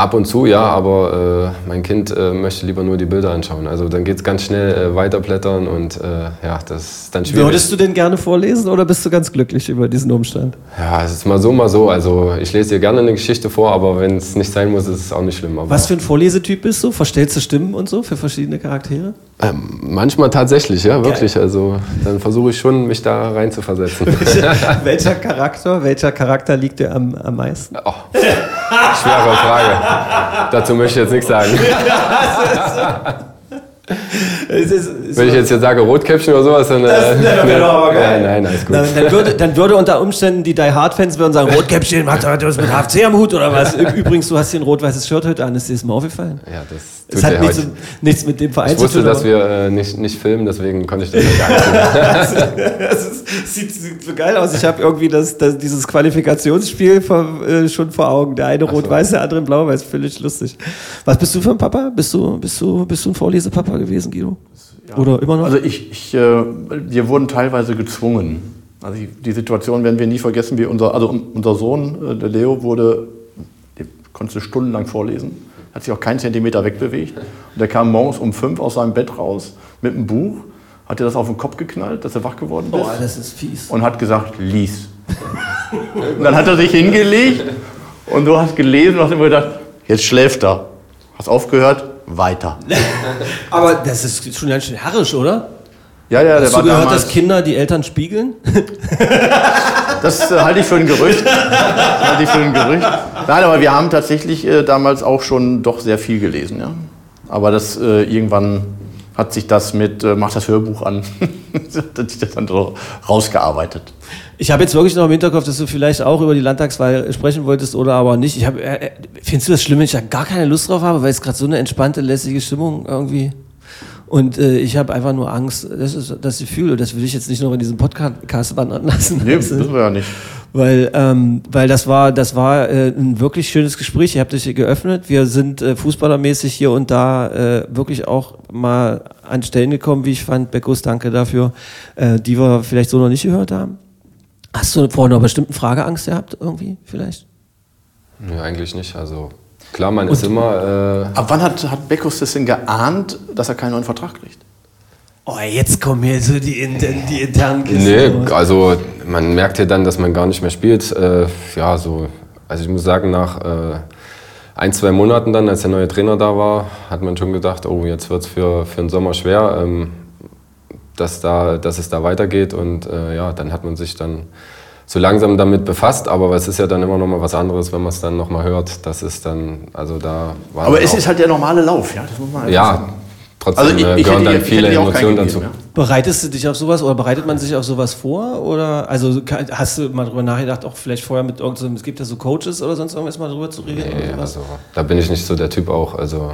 Ab und zu, ja, aber äh, mein Kind äh, möchte lieber nur die Bilder anschauen. Also dann geht es ganz schnell äh, weiterblättern und äh, ja, das ist dann schwierig. Würdest du denn gerne vorlesen oder bist du ganz glücklich über diesen Umstand? Ja, es ist mal so, mal so. Also ich lese dir gerne eine Geschichte vor, aber wenn es nicht sein muss, ist es auch nicht schlimm. Aber, Was für ein Vorlesetyp bist du? Verstellst du Stimmen und so für verschiedene Charaktere? Ähm, manchmal tatsächlich, ja, wirklich. Also dann versuche ich schon, mich da rein zu versetzen. welcher Charakter, welcher Charakter liegt dir am, am meisten? oh, schwere Frage. Dazu möchte ich jetzt nichts sagen. Ist, es Wenn ich jetzt hier sage Rotkäppchen oder sowas, dann... Äh, das wäre doch aber geil. Nein, nein, alles gut. Dann, dann, würde, dann würde unter Umständen die Die Hard-Fans würden sagen, Rotkäppchen, macht er das mit HFC am Hut oder was? Übrigens, du hast hier ein rot-weißes Shirt heute an, ist dir das mal aufgefallen? Ja, das Es hat ja nichts, heute. nichts mit dem Verein Ich wusste, zu tun. dass aber- wir äh, nicht, nicht filmen, deswegen konnte ich das nicht ist, sieht, sieht so geil aus. Ich habe irgendwie das, das, dieses Qualifikationsspiel vor, äh, schon vor Augen. Der eine rot-weiß, der andere blau-weiß. Völlig lustig. Was bist du für ein Papa? Bist du, bist du, bist du ein Vorlesepapa gewesen, Guido? Oder immer noch? Also ich, ich, äh, wir wurden teilweise gezwungen. Also die, die Situation werden wir nie vergessen, wie unser, also unser Sohn, äh, der Leo, wurde, konnte stundenlang vorlesen, hat sich auch keinen Zentimeter wegbewegt. Und der kam morgens um fünf aus seinem Bett raus mit einem Buch, hat dir das auf den Kopf geknallt, dass er wach geworden ist Boah, das ist fies. und hat gesagt, lies. und dann hat er sich hingelegt und du hast gelesen und hast immer gedacht, jetzt schläft er. Hast aufgehört, weiter. Aber das ist schon ganz schön herrisch, oder? Ja, ja, der Hast war du gehört, damals, dass Kinder die Eltern spiegeln? Das äh, halte ich für ein Gerücht. Das halte ich für ein Gerücht. Nein, aber wir haben tatsächlich äh, damals auch schon doch sehr viel gelesen. Ja? Aber das äh, irgendwann hat sich das mit, äh, mach das Hörbuch an, hat sich das dann so rausgearbeitet. Ich habe jetzt wirklich noch im Hinterkopf, dass du vielleicht auch über die Landtagswahl sprechen wolltest oder aber nicht. Ich hab, äh, äh, findest du das schlimm, wenn ich da gar keine Lust drauf habe, weil es gerade so eine entspannte, lässige Stimmung irgendwie. Und äh, ich habe einfach nur Angst, das ist das Gefühl, und das will ich jetzt nicht noch in diesem Podcast wandern lassen. Nee, Also, wissen wir ja nicht. Weil, ähm, weil das war, das war äh, ein wirklich schönes Gespräch. Ihr habt euch hier geöffnet. Wir sind äh, fußballermäßig hier und da äh, wirklich auch mal an Stellen gekommen, wie ich fand. Beckus, danke dafür, äh, die wir vielleicht so noch nicht gehört haben. Hast du vor einer bestimmten Frage Angst gehabt, irgendwie, vielleicht? Nee, eigentlich nicht. Also klar, man ist immer. Äh, Ab wann hat, hat Beckus das denn geahnt, dass er keinen neuen Vertrag kriegt? Oh, jetzt kommen hier so die, inter- die internen Kisten. Nee, raus. also man merkt ja dann, dass man gar nicht mehr spielt. Äh, ja, so, also ich muss sagen, nach äh, ein, zwei Monaten dann, als der neue Trainer da war, hat man schon gedacht, oh, jetzt wird es für, für den Sommer schwer, ähm, dass, da, dass es da weitergeht. Und äh, ja, dann hat man sich dann so langsam damit befasst, aber es ist ja dann immer noch mal was anderes, wenn man es dann noch mal hört. Das ist dann, also da war Aber es ist halt der normale Lauf, ja, das muss man ja, sagen. trotzdem Also ich, äh, ich, gehören hätte, dann viele Emotionen dazu. gegeben, ja. Bereitest du dich auf sowas oder bereitet man sich auf sowas vor? Oder also hast du mal drüber nachgedacht, auch vielleicht vorher mit irgendeinem, es gibt ja so Coaches oder sonst irgendwas mal drüber zu reden oder Nee, sowas? also, da bin ich nicht so der Typ auch. Also,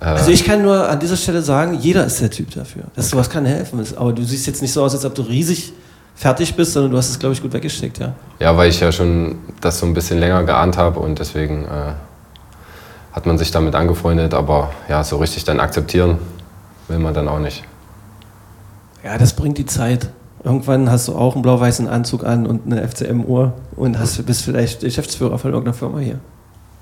Also ich kann nur an dieser Stelle sagen, jeder ist der Typ dafür. Das sowas kann helfen. Aber du siehst jetzt nicht so aus, als ob du riesig fertig bist, sondern du hast es, glaube ich, gut weggesteckt, ja. Ja, weil ich ja schon das so ein bisschen länger geahnt habe und deswegen äh, hat man sich damit angefreundet, aber ja, so richtig dann akzeptieren will man dann auch nicht. Ja, das bringt die Zeit. Irgendwann hast du auch einen blau-weißen Anzug an und eine FCM-Uhr und hast, bist vielleicht Geschäftsführer von irgendeiner Firma hier.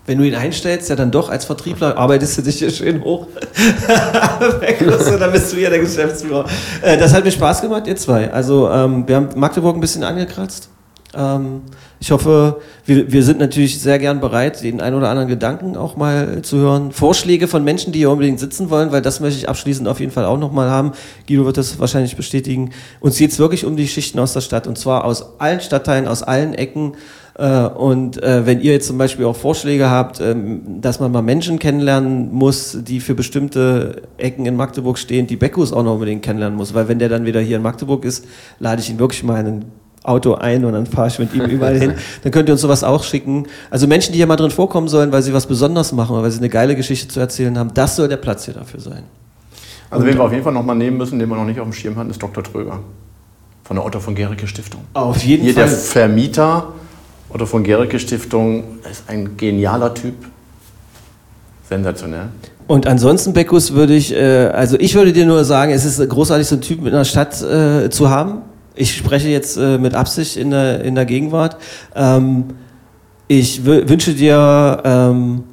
Wenn du ihn einstellst, ja dann doch als Vertriebler, arbeitest du dich hier schön hoch. dann bist du hier der Geschäftsführer. Äh, das hat mir Spaß gemacht, ihr zwei. Also ähm, wir haben Magdeburg ein bisschen angekratzt. Ähm, ich hoffe, wir, wir sind natürlich sehr gern bereit, den ein oder anderen Gedanken auch mal zu hören. Vorschläge von Menschen, die hier unbedingt sitzen wollen, weil das möchte ich abschließend auf jeden Fall auch nochmal haben. Guido wird das wahrscheinlich bestätigen. Uns geht es wirklich um die Schichten aus der Stadt und zwar aus allen Stadtteilen, aus allen Ecken. Äh, Und äh, wenn ihr jetzt zum Beispiel auch Vorschläge habt, ähm, dass man mal Menschen kennenlernen muss, die für bestimmte Ecken in Magdeburg stehen, die Beckus auch noch unbedingt kennenlernen muss, weil wenn der dann wieder hier in Magdeburg ist, lade ich ihn wirklich mal in ein Auto ein und dann fahre ich mit ihm überall hin. Dann könnt ihr uns sowas auch schicken. Also Menschen, die hier mal drin vorkommen sollen, weil sie was Besonderes machen oder weil sie eine geile Geschichte zu erzählen haben, das soll der Platz hier dafür sein. Also wen wir auf jeden Fall nochmal nehmen müssen, den wir noch nicht auf dem Schirm hatten, ist Dr. Tröger von der Otto von Gericke Stiftung. Auf jeden Hier der Fall. Vermieter Otto von Gericke Stiftung ist ein genialer Typ. Sensationell. Und ansonsten, Beckus, würde ich, äh, also ich würde dir nur sagen, es ist großartig, so einen Typ in einer Stadt äh, zu haben. Ich spreche jetzt äh, mit Absicht in der, in der Gegenwart. Ähm, ich wü- wünsche dir ähm,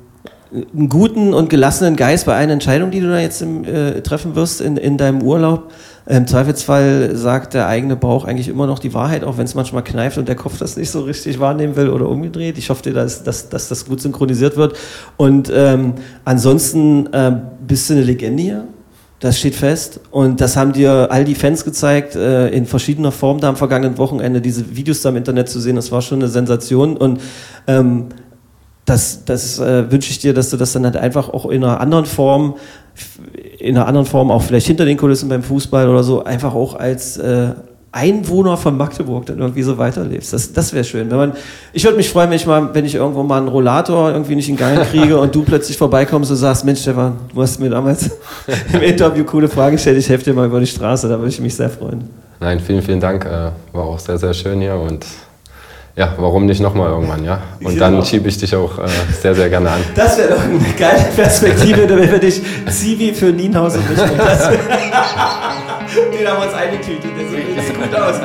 einen guten und gelassenen Geist bei allen Entscheidungen, die du da jetzt im, äh, treffen wirst in, in deinem Urlaub. Im Zweifelsfall sagt der eigene Bauch eigentlich immer noch die Wahrheit, auch wenn es manchmal kneift und der Kopf das nicht so richtig wahrnehmen will oder umgedreht. Ich hoffe dir, dass, dass, dass das gut synchronisiert wird. Und ähm, ansonsten ähm, bist du eine Legende hier. Das steht fest. Und das haben dir all die Fans gezeigt, äh, in verschiedener Form da am vergangenen Wochenende, diese Videos da im Internet zu sehen. Das war schon eine Sensation. Und ähm, das, das äh, wünsche ich dir, dass du das dann halt einfach auch in einer anderen Form, in einer anderen Form auch vielleicht hinter den Kulissen beim Fußball oder so, einfach auch als äh, Einwohner von Magdeburg dann irgendwie so weiterlebst. Das, das wäre schön. Wenn man, ich würde mich freuen, wenn ich mal, wenn ich irgendwo mal einen Rollator irgendwie nicht in Gang kriege und du plötzlich vorbeikommst und sagst, Mensch Stefan, du hast mir damals im Interview coole Fragen gestellt, ich helfe dir mal über die Straße, da würde ich mich sehr freuen. Nein, vielen, vielen Dank. Äh, war auch sehr, sehr schön hier und ja, warum nicht nochmal irgendwann, ja? Und dann schiebe ich dich auch äh, sehr, sehr gerne an. Das wäre doch eine geile Perspektive, wenn wir dich Zivi für Nienhaus und. Das Den haben wir uns eingetütet. Sieht, gut aus.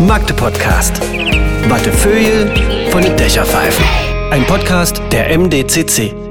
Magde Podcast. Wattefeuille von den Dächerpfeifen. Ein Podcast der MDCC.